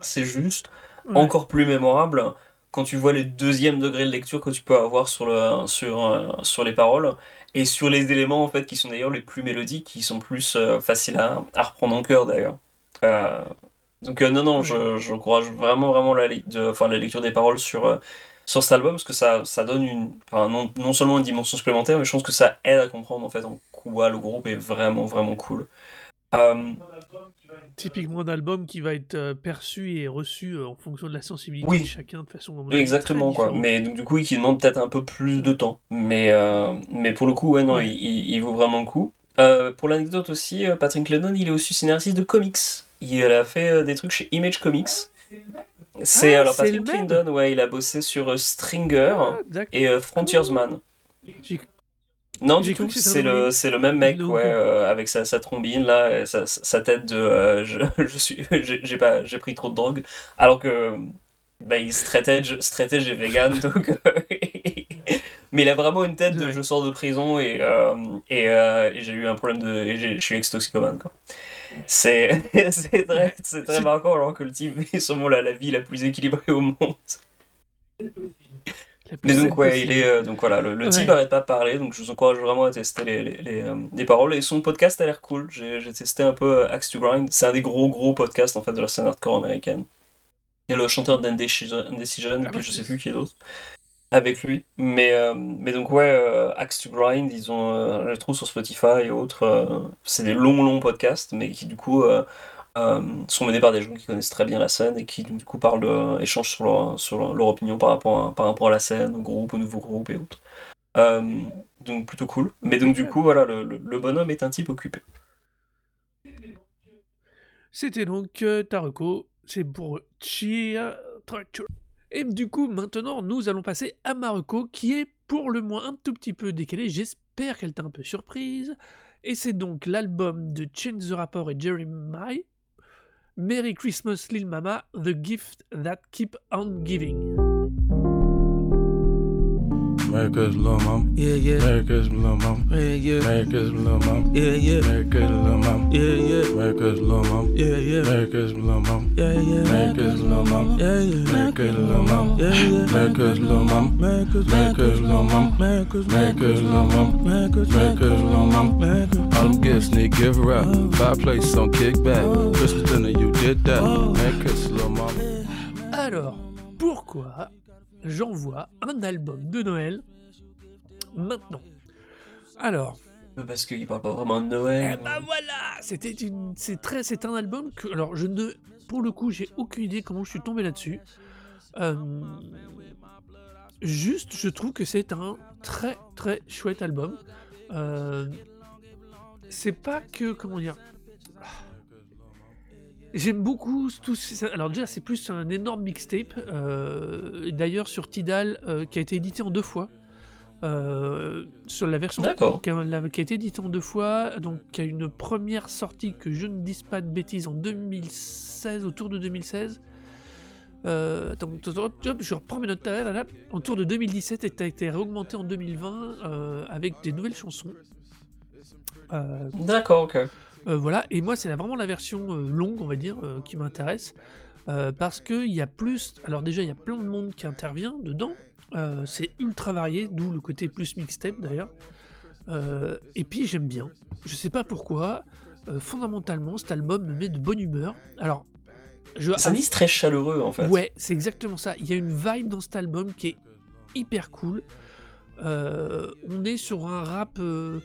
C'est juste Ouais. encore plus mémorable quand tu vois les deuxièmes degrés de lecture que tu peux avoir sur le sur sur les paroles et sur les éléments en fait qui sont d'ailleurs les plus mélodiques, qui sont plus euh, faciles à, à reprendre en cœur d'ailleurs. Euh, donc euh, non, non, Ouais. je, j'encourage vraiment, vraiment la, de, enfin, la lecture des paroles sur, sur cet album parce que ça, ça donne une, enfin, non, non seulement une dimension supplémentaire, mais je pense que ça aide à comprendre en fait en quoi le groupe est vraiment, vraiment cool. Typiquement un album qui va être euh, perçu et reçu euh, en fonction de la sensibilité Oui. de chacun de façon avis, exactement quoi. Mais donc du coup, qui demande peut-être un peu plus de temps. Mais, euh, mais pour le coup, ouais, non, il, vaut vraiment le coup. Euh, pour l'anecdote aussi, Patrick Lennon, il est aussi scénariste de comics. Il a fait des trucs chez Image Comics. C'est Ah, alors Patrick Clinton, ouais, il a bossé sur Stringer Ah, et Frontiersman. Non, du c'était c'est le, c'est le même mec, ouais, euh, avec sa, sa trombine là, et sa, sa tête de euh, je, je suis, j'ai pas, j'ai pris trop de drogue, alors que bah, il stratège, stratège et vegan, donc. euh, Mais il a vraiment une tête de je sors de prison et, euh, et, euh, et j'ai eu un problème de. et je suis ex-toxicomane, quoi. C'est c'est très, c'est très marquant, alors que le type est sûrement la, la vie la plus équilibrée au monde. Mais donc ouais, il est euh, donc voilà, le, le type Ouais. arrête pas de parler, donc je vous encourage vraiment à tester les, les, les, euh, les paroles et son podcast a l'air cool. J'ai testé un peu euh, Axe to Grind, c'est un des gros gros podcasts en fait de la scène hardcore américaine. Il y a le chanteur d'Indecision, Indecision, et Ah puis je sais plus qui est d'autre avec lui. Mais euh, mais donc ouais, euh, Axe to Grind, ils ont euh, je le trouve sur Spotify et autres. c'est des longs longs podcasts, mais qui du coup sont menés par des gens qui connaissent très bien la scène et qui du coup parlent de, échangent sur leur, sur leur, opinion par rapport à, par rapport à la scène, au groupe, au nouveau groupe et autres. Euh, donc plutôt cool. Mais donc du coup voilà, le, le, bonhomme est un type occupé. C'était donc euh, c'est pour Chia. Et du coup, maintenant, nous allons passer à Maroko, qui est pour le moins un tout petit peu décalé. J'espère qu'elle t'a un peu surprise. Et c'est donc l'album de Chance the Rapper et Jeremiah, Merry Christmas Lil Mama, The Gift That Keep On Giving. Merry Christmas, little mama. Yeah, yeah. Merry Christmas, little mama. Yeah, yeah. Merry Christmas, little mama. Yeah, yeah. Merry Christmas, little mama. Yeah, yeah. Merry Christmas, little mama. Yeah, yeah. Merry Christmas, little mama. Yeah, yeah. Merry Christmas, little mama. Yeah, yeah. Merry Christmas, little mama. Yeah, yeah. Merry Christmas, little mama. Merry Christmas, Merry Christmas, little mama. Merry Christmas, Merry Christmas, little mama. Merry Christmas, Merry Christmas, little mama. Merry Christmas. All them gifts need give her out. Fireplace on kickback. Christmas dinner, you did that. Merry Christmas, little mama. Alors, pourquoi j'envoie un album de Noël maintenant Alors, Parce qu'il parle pas vraiment de Noël. eh ben voilà C'était une, c'est très, c'est un album que, alors je ne, pour le coup, j'ai aucune idée comment je suis tombé là-dessus. Euh, juste, je trouve que c'est un très très chouette album. Euh, c'est pas que, comment dire, J'aime beaucoup tout ce- Alors déjà, c'est plus un énorme mixtape. euh, D'ailleurs, sur Tidal, euh, qui a été édité en deux fois. euh, sur la version D'accord. qui a, la- qui a été édité en deux fois, donc qui a une première sortie que je ne dise pas de bêtises en 2016, autour de 2016. Euh, attends, attends, attends, hop, je reprends mes notes. là, là, là. Autour de 2017 et a été réaugmenté en 2020 euh, avec des nouvelles chansons. Euh, D'accord, ok. Euh, voilà, et moi c'est vraiment la version euh, longue, on va dire, euh, qui m'intéresse. parce qu'il y a plus. Alors, déjà, il y a plein de monde qui intervient dedans. c'est ultra varié, d'où le côté plus mixtape d'ailleurs. Et puis, j'aime bien. Je sais pas pourquoi. fondamentalement, cet album me met de bonne humeur. Alors, je. C'est un disque très chaleureux en fait. Ouais, c'est exactement ça. Il y a une vibe dans cet album qui est hyper cool. Euh, on est sur un rap. euh,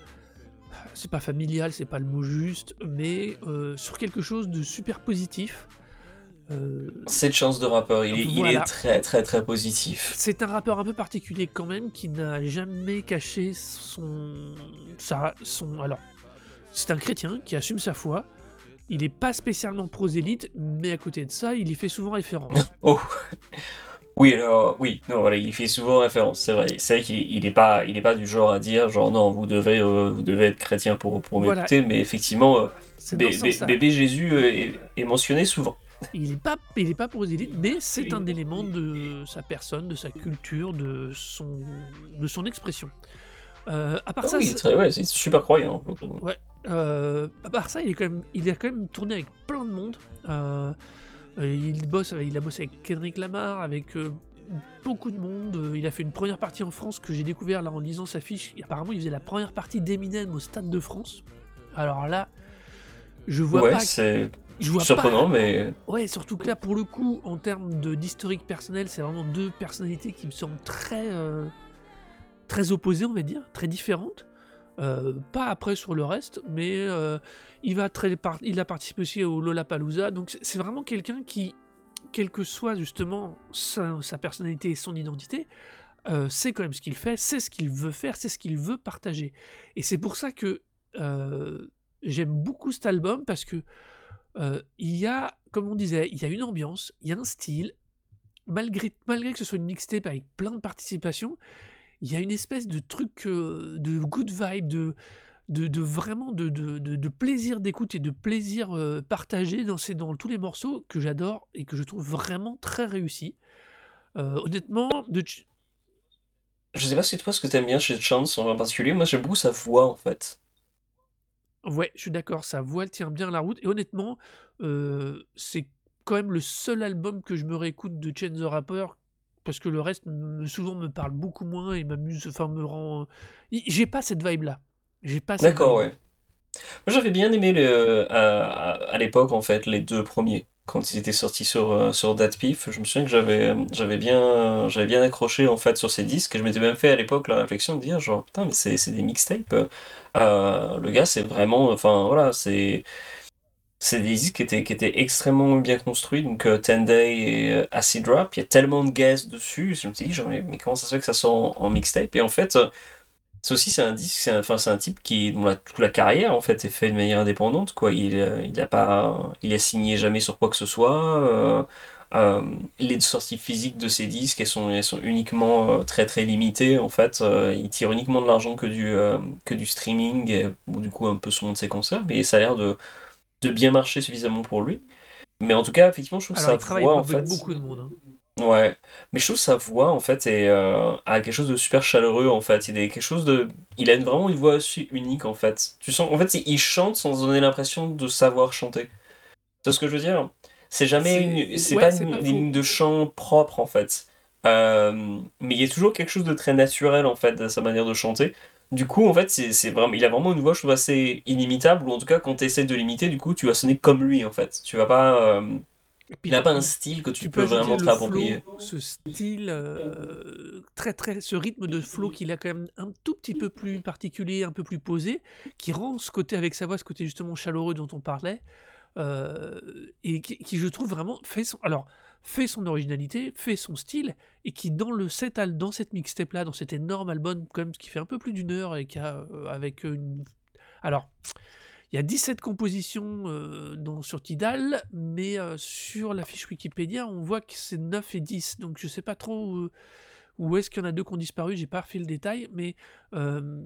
c'est pas familial, c'est pas le mot juste, mais euh, sur quelque chose de super positif. Euh, Cette chance de rappeur, il est, il Voilà. est très très très positif. c'est un rappeur un peu particulier quand même qui n'a jamais caché son, sa, son. Alors, c'est un chrétien qui assume sa foi. Il n'est pas spécialement prosélyte, mais à côté de ça, il y fait souvent référence. Oh. Oui, alors, oui, non, voilà, il fait souvent référence, c'est vrai. C'est vrai qu'il il est pas, il est pas du genre à dire, genre, non, vous devez, euh, vous devez être chrétien pour, pour Voilà. m'écouter, mais effectivement, euh, bé- bé- bébé Jésus euh, est, est mentionné souvent. Il n'est pas, il est pas prosélyte, mais c'est un élément de sa personne, de sa culture, de son, de son expression. Euh, à part Ah ça, oui, c'est- ouais, super croyant. euh, à part ça, il est quand même, il a quand même tourné avec plein de monde. Euh, euh, il bosse, il a bossé avec Kendrick Lamar, avec euh, beaucoup de monde. Euh, Il a fait une première partie en France que j'ai découvert là en lisant sa fiche. Et apparemment, il faisait la première partie d'Eminem au Stade de France. Alors là, je vois Ouais, pas. c'est Je vois pas- surprenant, mais Ouais, surtout que là, pour le coup, en termes d'historique personnel, c'est vraiment deux personnalités qui me semblent très, euh, très opposées, on va dire, très différentes. Euh, pas après sur le reste, mais euh, il, va très il a participé aussi au Lollapalooza, donc c'est- vraiment quelqu'un qui, quelle que soit justement sa, personnalité et son identité, euh, sait quand même ce qu'il fait, sait ce qu'il veut faire, c'est ce qu'il veut partager. Et c'est pour ça que euh, j'aime beaucoup cet album, parce que il y a, comme on disait, il y a une ambiance, il y a un style, malgré, malgré que ce soit une mixtape avec plein de participations, il y a une espèce de truc euh, de good vibe, de, de, de vraiment de, de, de- plaisir d'écoute et de plaisir euh, partagé dans, ces, dans tous les morceaux que j'adore et que je trouve vraiment très réussi. Euh, honnêtement, de, Ch- je sais pas si toi ce que t'aimes bien chez Chance en particulier, moi j'aime beaucoup sa voix en fait. Ouais, je suis d'accord, sa voix elle tient bien la route. Et honnêtement, euh, c'est quand même le seul album que je me réécoute de Chance the Rapper, parce que le reste, me- souvent, me parle beaucoup moins et m'amuse, enfin, me rend... I- J'ai pas cette vibe-là. J'ai pas D'accord, vibe. ouais. Moi j'avais bien aimé le, à, à- à l'époque en fait les deux premiers quand ils étaient sortis sur euh, sur DatPiff. Je me souviens que j'avais j'avais bien j'avais bien accroché en fait sur ces disques. Et je m'étais même fait à l'époque la réflexion de dire genre putain mais c'est c'est des mixtapes. Euh, le gars c'est vraiment enfin voilà c'est c'est des disques qui étaient qui étaient extrêmement bien construits donc euh, Ten Day et euh, Acid Rap. Il y a tellement de guests dessus. Je me suis dit mais, comment ça se fait que ça sort en, mixtape? Et en fait euh, C'est aussi c'est un disque, c'est c'est un type qui dont la, toute la carrière en fait est fait de manière indépendante quoi. Il euh, il a pas il a signé jamais sur quoi que ce soit. Les sorties physiques de ses disques elles sont elles sont uniquement très très limitées en fait. Il tire uniquement de l'argent que du que du streaming et, du coup un peu son de ses concerts. Mais ça a l'air de de bien marcher suffisamment pour lui. Mais en tout cas effectivement je trouve que Alors, sa il travaille voix en fait. beaucoup de monde. hein. Ouais, mais je trouve sa voix en fait est, euh, a quelque chose de super chaleureux en fait. Il a quelque chose de, il a vraiment une voix aussi unique en fait. Tu sens, en fait, il chante sans donner l'impression de savoir chanter. Vois ce que je veux dire? C'est jamais une, C'est c'est ouais, pas c'est une, pas une faux. ligne de chant propre en fait. Euh, mais il y a toujours quelque chose de très naturel en fait dans sa manière de chanter. Du coup, en fait, c'est vraiment, il a vraiment une voix, je trouve, assez inimitable, ou en tout cas, quand tu essaies de l'imiter, du coup, tu vas sonner comme lui, en fait. Tu vas pas, euh, il n'a pas un style que tu tu peux peux vraiment te l'approprier. ce style euh, très très, ce rythme de flow qu'il a quand même un tout petit peu plus particulier, un peu plus posé, qui rend ce côté avec sa voix, ce côté justement chaleureux dont on parlait, euh, et qui, qui, je trouve vraiment fait son, alors fait son originalité, fait son style, et qui dans le set, dans cette mixtape là, dans cet énorme album quand même qui fait un peu plus d'une heure et qui a euh, avec une, alors il y a 17 compositions euh, sur Tidal, mais euh, sur la fiche Wikipédia, on voit que c'est 9 et 10. Donc je sais pas trop où est-ce qu'il y en a deux qui ont disparu, j'ai pas refait le détail, mais euh,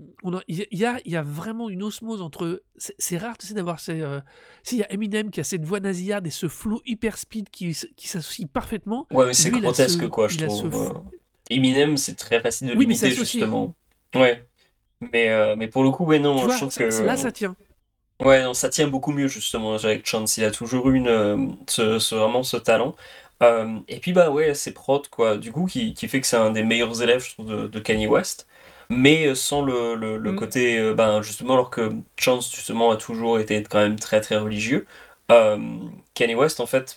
il y, a, il y a vraiment une osmose entre... C'est rare, tu sais, d'avoir ces... Euh, si, il y a Eminem qui a cette voix nasillarde et ce flow hyper speed qui, qui s'associe parfaitement. Ouais, mais c'est grotesque, ce... quoi, je ce trouve. Eminem, c'est très facile de oui, l'imiter, justement. Ouais. Mais, euh, mais pour le coup, ouais, Tu non, je vois, trouve ça- ça- là, que... ça tient. Ouais, non, ça tient beaucoup mieux, justement, avec Chance. Il a toujours eu une, euh, ce, ce- vraiment ce talent. Euh, et puis, bah ouais, c'est prod, quoi. Du coup, qui, qui fait que c'est un des meilleurs élèves, je trouve, de, de Kanye West. Mais euh, sans le, le, le Mm. côté, euh, ben, justement, alors que Chance, justement, a toujours été quand même très, très religieux. euh, Kanye West, en fait,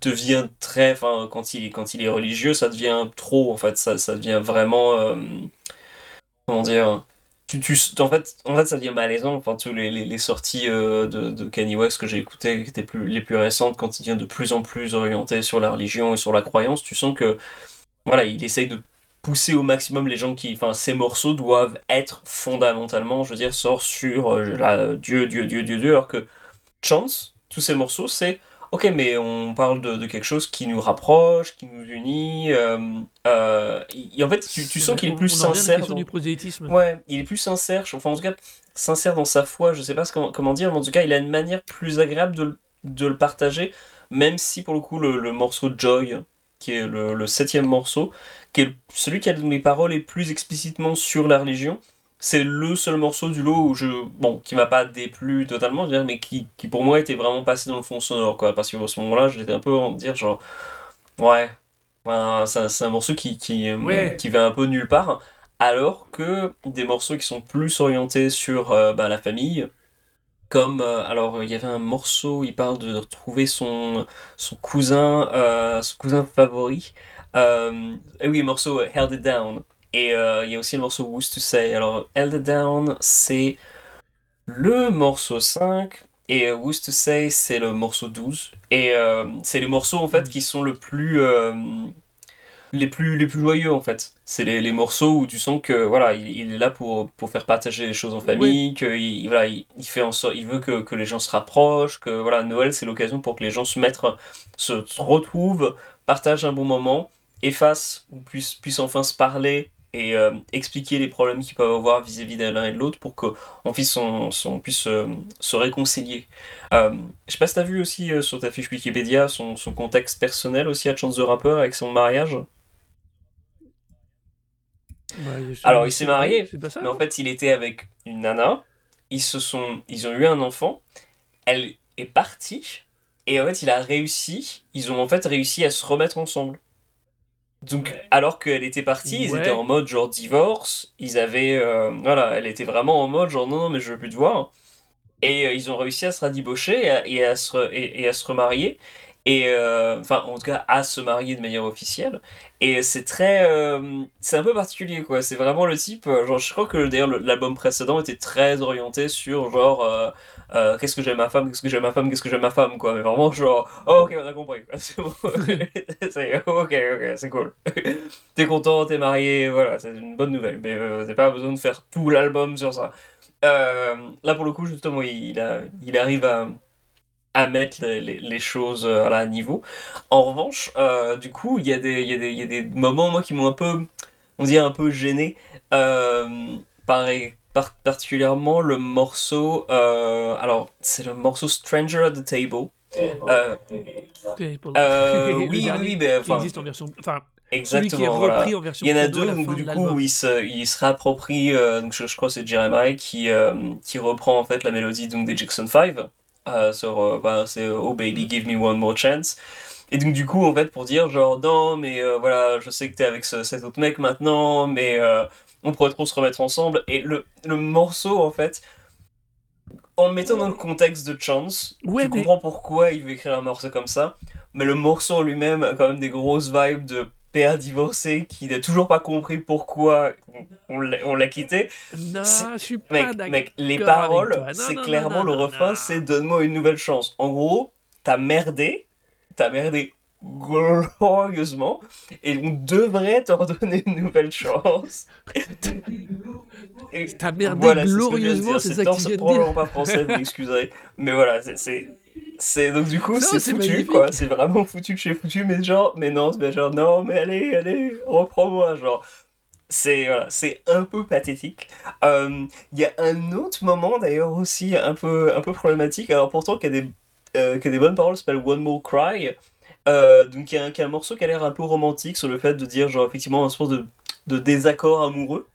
devient très, enfin, quand il, quand il est religieux, ça devient trop, en fait. Ça, ça devient vraiment, comment dire, tu, tu, en fait, ça devient malaisant. Enfin, tous les, sorties euh, de, de Kanye West que j'ai écoutées, qui étaient les plus récentes, quand il devient de plus en plus orienté sur la religion et sur la croyance, tu sens que, voilà, il essaye de pousser au maximum les gens qui, enfin, ces morceaux doivent être fondamentalement, je veux dire, sort sur euh, la, Dieu, Dieu, Dieu, Dieu, Dieu, alors que Chance, tous ces morceaux, c'est ok, mais on parle de, de quelque chose qui nous rapproche, qui nous unit. euh, euh, et en fait, tu, sens qu'il est plus on en sincère. question dans- du prosélytisme. Ouais, il est plus sincère, enfin en tout cas sincère dans sa foi, je sais pas comment, comment dire, mais en tout cas il a une manière plus agréable de, le- de le partager, même si pour le coup le, le morceau Joy, qui est le, le septième morceau, qui est celui qui a les paroles les plus explicitement sur la religion, c'est le seul morceau du lot où je, bon, qui m'a pas déplu totalement, je veux dire, mais qui, qui pour moi était vraiment passé dans le fond sonore, quoi, parce qu'à ce moment-là j'étais un peu en dire genre, ouais. Enfin, c'est un, morceau qui, qui, euh, Ouais. qui va un peu nulle part, alors que des morceaux qui sont plus orientés sur euh, bah, la famille, comme, euh, alors il y avait un morceau, il parle de retrouver son, son cousin, euh, son cousin favori, euh, et oui, le morceau Held It Down, et euh, il y a aussi le morceau Who's to Say, alors Held Down, c'est le morceau 5, et euh, Who's to Say, c'est le morceau 12, et euh, c'est les morceaux en fait Mm. qui sont le plus... euh, les plus, les plus joyeux en fait. C'est les, les morceaux où tu sens que voilà, il, il est là pour, pour faire partager les choses en famille, que il, voilà, il, il fait en sorte, il veut que, que les gens se rapprochent, que voilà, Noël c'est l'occasion pour que les gens se mettent, se, se retrouvent, partagent un bon moment, effacent ou puissent, puissent enfin se parler et euh, expliquer les problèmes qu'ils peuvent avoir vis-à-vis de l'un et de l'autre pour qu'on puisse, on, on puisse euh, se réconcilier. Euh, je sais pas si t'as vu aussi euh, sur ta fiche Wikipédia son, son contexte personnel aussi à Chance the Rapper avec son mariage. Bah, Alors, il s'est marié, ça, mais en fait, il était avec une nana. Ils se sont, ils ont eu un enfant. Elle est partie et en fait, il a réussi. Ils ont en fait réussi à se remettre ensemble. Donc, alors qu'elle était partie, ils étaient en mode genre divorce. Ils avaient, euh, voilà, elle était vraiment en mode genre non, non, mais je veux plus te voir. Et euh, ils ont réussi à se radibocher et à, et à se, re- et, et à se remarier. et euh, enfin en tout cas à se marier de manière officielle et c'est très c'est un peu particulier quoi c'est vraiment le type genre je crois que d'ailleurs l'album précédent était très orienté sur genre qu'est-ce que j'aime ma femme qu'est-ce que j'aime ma femme qu'est-ce que j'aime ma femme quoi. Mais vraiment genre oh, ok on a compris. C'est bon. Ok ok c'est cool. T'es content t'es marié voilà c'est une bonne nouvelle. Mais t'as pas besoin de faire tout l'album sur ça. Là pour le coup justement il, arrive à mettre les, choses euh, à niveau. En revanche, euh, du coup, il y, y, a des, moments moi qui m'ont un peu, on dirait un peu gêné. Euh, particulièrement le morceau, euh, alors c'est le morceau Stranger at the Table. Euh, oui, oui, mais enfin, existe en version, enfin, Exactement. Qui est repris en version il y en a deux donc, du coup où il se, il se réapproprie, donc je, je, crois que c'est Jeremiah qui, qui reprend en fait la mélodie donc, des Jackson 5 euh, sur euh, bah, c'est euh, Oh baby, give me one more chance. Et donc du coup, en fait, pour dire genre non, mais voilà, je sais que t'es avec cet autre mec maintenant, mais on pourrait trop se remettre ensemble. Et le, le morceau, en fait, en le mettant dans le contexte de Chance, ouais, tu comprends pourquoi il veut écrire un morceau comme ça. Mais le morceau lui-même a quand même des grosses vibes de père divorcé qui n'a toujours pas compris pourquoi on l'a quitté. Non, je suis pas d'accord. Mec, les paroles, c'est clairement le refrain, c'est donne-moi une nouvelle chance. En gros, t'as merdé, t'as merdé glorieusement et on devrait te redonner une nouvelle chance. T'as merdé glorieusement, c'est ça viens de dire. C'est probablement pas français, vous m'excuserez. Mais voilà, c'est c'est donc du coup c'est foutu quoi. c'est vraiment foutu que je suis foutu mais genre mais non c'est genre non mais allez allez reprends-moi genre. C'est voilà, c'est un peu pathétique. Euh, il y a un autre moment d'ailleurs aussi un peu un peu problématique. Alors pourtant qu'il y a des euh, des bonnes paroles s'appelle One More Cry euh, donc il y, a un, morceau qui a l'air un peu romantique sur le fait de dire genre effectivement un sort de, de désaccord amoureux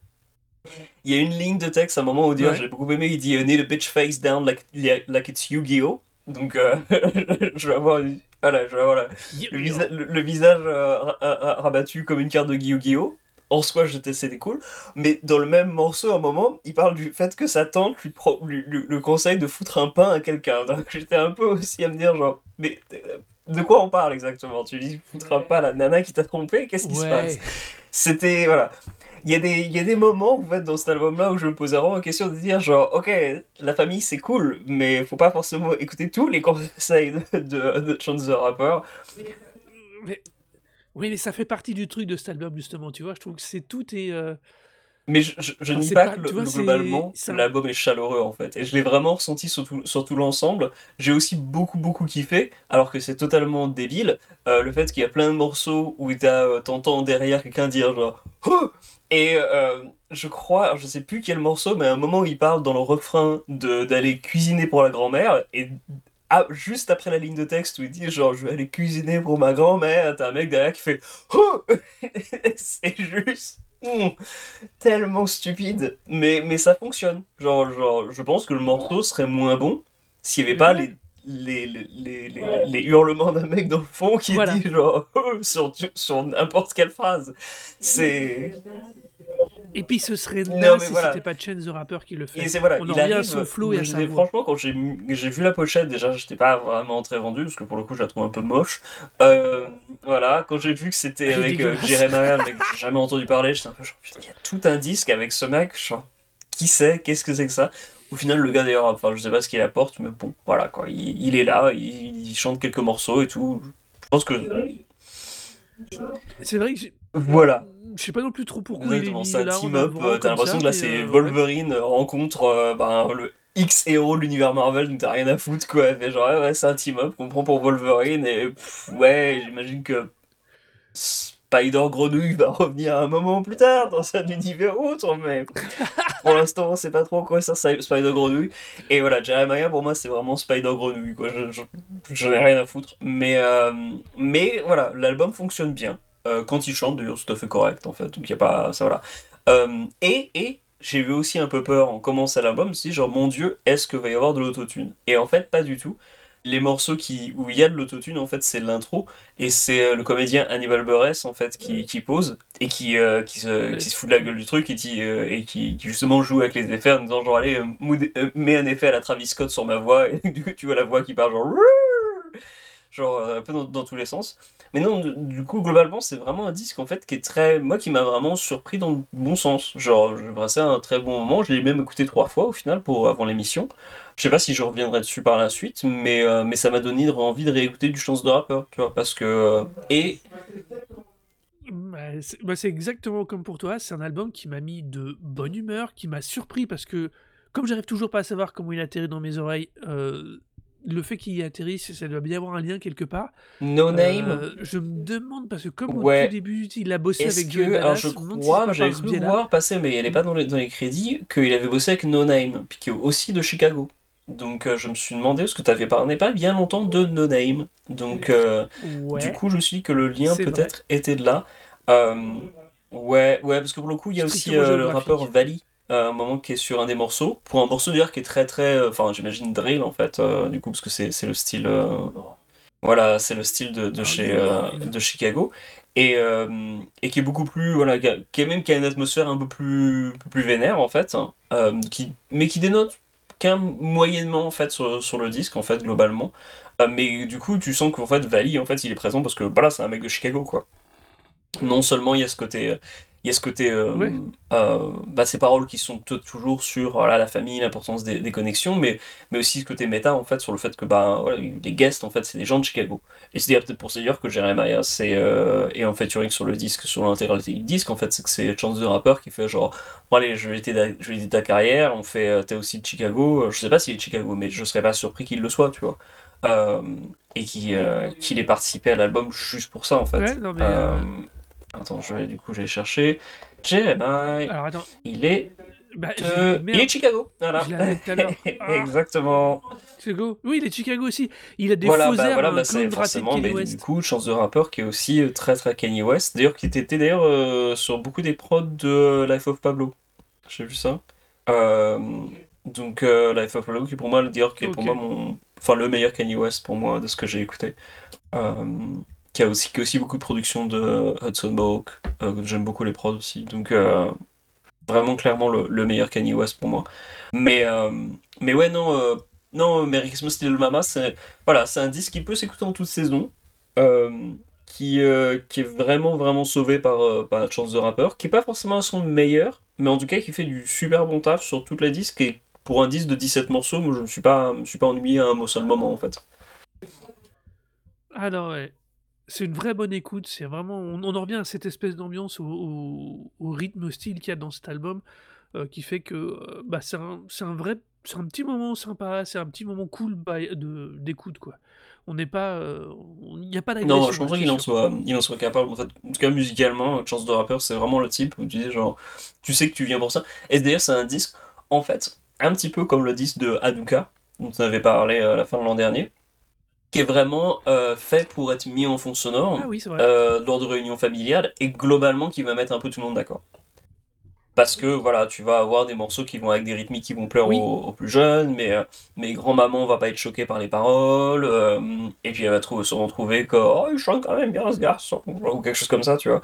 il y a une ligne de texte à un moment où dire j'ai beaucoup aimé il dit need a bitch face down like, like it's Yu-Gi-Oh donc, euh, je vais avoir, voilà, je vais avoir le, visage euh, rabattu comme une carte de Yu-Gi-Oh! En soi, c'était cool. Mais dans le même morceau, à un moment, il parle du fait que sa tante lui, pro, lui, le conseille de foutre un pain à quelqu'un. Donc j'étais un peu aussi à me dire, genre, mais euh, de quoi on parle exactement? Tu un pain à la nana qui t'a trompé? Qu'est-ce qui se passe? C'était, voilà il y, a des, y a des moments en fait, dans cet album-là où je me posais vraiment la question de dire genre, ok, la famille c'est cool, mais faut pas forcément écouter tous les conseils de, de, de Chance the Rapper. Mais, oui, mais ça fait partie du truc de cet album justement, tu vois? Je trouve que c'est tout et. Euh, mais je, je, ne dis pas, que globalement, l'album est chaleureux en fait. Et je l'ai vraiment ressenti sur tout, sur tout l'ensemble. J'ai aussi beaucoup, beaucoup kiffé, alors que c'est totalement débile. Euh, le fait qu'il y a plein de morceaux où euh, t'entends derrière quelqu'un dire genre oh et euh, je crois, je sais plus quel morceau, mais à un moment il parle dans le refrain d'aller cuisiner pour la grand-mère, et juste après la ligne de texte où il dit genre je vais aller cuisiner pour ma grand-mère, t'as un mec derrière qui fait oh c'est juste hmm, tellement stupide, mais, mais ça fonctionne. Genre, genre, je pense que le morceau serait moins bon s'il n'y avait pas les les, les, les, les, hurlements d'un mec dans le fond qui dit genre sur, sur n'importe quelle phrase. C'est. Et puis ce serait non, si c'était pas Chen the Rapper qui le fait. Et voilà, On il arrive, à son flow et à sa Franchement, quand j'ai vu la pochette, déjà, j'étais pas vraiment très vendu parce que pour le coup, je la trouve un peu moche. Euh, voilà, quand j'ai vu que c'était avec euh, Jeremiah, mec que j'ai jamais entendu parler, j'étais un peu genre, il y a tout un disque avec ce mec, genre, qui sait, qu'est-ce que c'est que ça? Au final, le gars d'ailleurs, enfin, je sais pas ce qu'il apporte, mais bon, voilà quoi. Il, est là, il, chante quelques morceaux et tout. Je pense que. C'est vrai que Voilà. Je sais pas non plus trop pourquoi il est, ça team up. T'as l'impression que là, c'est euh, Wolverine rencontre euh, ben, le X héros de l'univers Marvel, donc t'as rien à foutre quoi. Mais genre, ouais, c'est un team up qu'on prend pour Wolverine et ouais, j'imagine que Spider-Grenouille va revenir un moment plus tard dans un univers autre, mais pour l'instant, on sait pas trop quoi ça Spider-Grenouille. Et voilà, Jeremiah, pour moi, c'est vraiment Spider-Grenouille, quoi. Je, n'ai rien à foutre. Mais, euh, mais voilà, l'album fonctionne bien. Euh, quand il chante, d'ailleurs, c'est tout à fait correct, en fait. Donc, il a pas. Ça, voilà. Euh, et, et j'ai eu aussi un peu peur en commençant l'album, si genre, mon dieu, est-ce que va y avoir de l'autotune? Et en fait, pas du tout les morceaux qui, où il y a de l'autotune, en fait, c'est l'intro. Et c'est euh, le comédien Hannibal Buress, en fait, qui, qui pose et qui, euh, qui, se, qui, se, fout de la gueule du truc et qui, euh, et qui, justement joue avec les effets en disant genre, allez, mets un effet à la Travis Scott sur ma voix. Et du coup, tu vois la voix qui part genre. genre un peu dans, tous les sens. Mais non, du coup, globalement, c'est vraiment un disque en fait qui est très. Moi qui m'a vraiment surpris dans le bon sens. Genre, j'ai passé un très bon moment. Je l'ai même écouté trois fois au final pour avant l'émission. Je sais pas si je reviendrai dessus par la suite, mais, euh, mais ça m'a donné envie de réécouter du Chance de rappeur, tu vois, parce que. Euh, et. Bah, bah, c'est exactement comme pour toi. C'est un album qui m'a mis de bonne humeur, qui m'a surpris parce que, comme j'arrive toujours pas à savoir comment il atterrit dans mes oreilles, euh, le fait qu'il y atterrisse, ça doit bien avoir un lien quelque part. No Name. Euh, je me demande parce que comme au tout début il a bossé avec Joey alors je crois, j'avais cru voir passer, mais elle n'est pas dans les, dans les crédits, qu'il avait bossé avec No Name, puis qui est aussi de Chicago. Donc euh, je me suis demandé, parce que tu avais parlé pas bien longtemps de No Name. Donc euh, du coup je me suis dit que le lien peut-être était de là. ouais, ouais, parce que pour le coup il y a aussi le rappeur Valley un moment qui est sur un des morceaux, pour un morceau d'ailleurs qui est très très, euh, enfin j'imagine drill en fait, euh, du coup parce que c'est le style, euh, voilà, c'est le style de, de ah, chez de Chicago et, et qui est beaucoup plus, voilà, qui, est même qui a une atmosphère un peu plus plus vénère en fait, hein, qui, mais qui dénote qu'un moyennement en fait sur, sur, le disque en fait globalement, mais du coup tu sens qu'en fait Valley en fait il est présent parce que voilà c'est un mec de Chicago quoi. Non seulement il y a ce côté il y a ce côté, euh, euh, bah, ces paroles qui sont toujours sur voilà, la famille, l'importance des, connexions, mais, mais aussi ce côté méta en fait sur le fait que bah, voilà, les guests en fait c'est des gens de Chicago. Et c'est peut-être pour ça dire que Jeremiah c'est euh, et en fait featuring sur le disque, sur l'intégralité du disque en fait c'est que c'est Chance de rappeur qui fait genre bon allez je vais aider ta carrière, on fait t'es aussi de Chicago, je sais pas s'il est de Chicago mais je serais pas surpris qu'il le soit tu vois. et qu'il ait participé à l'album juste pour ça en fait. Attends, je vais, du coup, j'ai cherché. Jeremiah. Alors attends. Il est. Bah, il est Chicago. Voilà. Ah. Exactement. Chicago. Oui, il est Chicago aussi. Il a des voilà, faux bah, voilà, bah, c'est forcément, mais du coup, chance de rappeur qui est aussi euh, très très Kanye West. D'ailleurs, qui était d'ailleurs euh, sur beaucoup des prods de Life of Pablo. J'ai vu ça. Euh, donc Life of Pablo qui pour moi, d'ailleurs, qui est pour moi mon, enfin le meilleur Kanye West pour moi de ce que j'ai écouté qui a aussi, qui aussi beaucoup de production de Hudson Mohawk. Euh, j'aime beaucoup les prods aussi. Donc, euh, vraiment clairement le, meilleur Kanye West pour moi. Mais, euh, mais ouais, non, non Merry Christmas Little Mama, c'est voilà, un disque qui peut s'écouter en toute saison. qui, qui est vraiment vraiment sauvé par, par Chance de rappeur, qui est pas forcément un son meilleur, mais en tout cas qui fait du super bon taf sur toute la disque, et pour un disque de 17 morceaux, moi je me suis pas, me suis pas ennuyé à un seul moment en fait. Ah non, ouais. C'est une vraie bonne écoute, c'est vraiment on en revient à cette espèce d'ambiance, au rythme, au style qu'il y a dans cet album, euh, qui fait que, euh, bah, c'est un vrai c'est un petit moment sympa, c'est un petit moment cool de d'écoute, quoi. On n'est pas, euh, il n'y a pas Non, je pense qu'il en soit il en soit capable, en fait. En tout cas, musicalement, Chance de rappeur, c'est vraiment le type où tu dis genre, tu sais que tu viens pour ça et d'ailleurs, c'est un disque, en fait, un petit peu comme le disque de Hanukkah, dont on avait parlé à la fin de l'an dernier qui est vraiment euh, fait pour être mis en fond sonore ah euh, lors de réunions familiales et globalement qui va mettre un peu tout le monde d'accord. Parce que voilà, tu vas avoir des morceaux qui vont avec des rythmiques qui vont plaire aux, plus jeunes, mais, euh, mais grand-maman va pas être choquée par les paroles, et puis elle va trouver, se retrouver que oh, il chante quand même bien ce garçon, ou quelque chose comme ça, tu vois.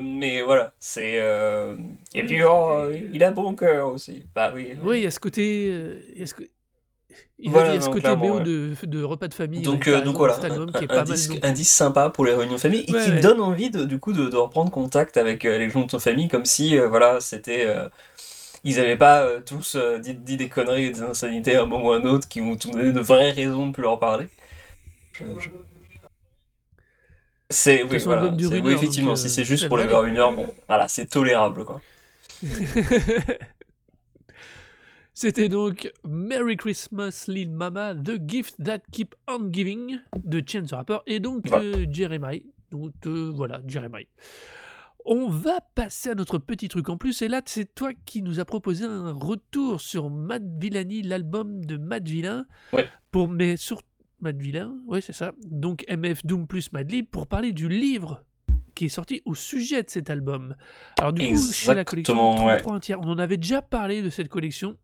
mais voilà, c'est. Et puis, oh, il a bon cœur aussi. Bah oui. Oui, il y a ce côté. Il y a ce il y a ce côté BO de, de, repas de famille. Donc, euh, donc voilà, un, disque, un, disque, sympa pour les réunions de famille et qui donne envie de, du coup de, de reprendre contact avec euh, les gens de ton famille comme si euh, voilà c'était ils n'avaient pas tous dit, dit, des conneries et des insanités à un moment ou à un autre qui ont donné de vraies raisons de plus leur parler. C'est oui, voilà, oui, effectivement, si c'est juste pour les voir une heure, bon, voilà, c'est tolérable quoi. C'était donc Merry Christmas Lil Mama, The Gift That Keep On Giving de Chance the Rapper et donc euh, Jeremiah. Donc euh, voilà, Jeremiah. On va passer à notre petit truc en plus et là c'est toi qui nous as proposé un retour sur Matt Villani, l'album de Matt Villain. Ouais. Pour, mais sur Matt Villain, ouais c'est ça. Donc MF Doom plus Madlib pour parler du livre qui est sorti au sujet de cet album. Alors du coup, chez la collection ouais. on en avait déjà parlé de cette collection.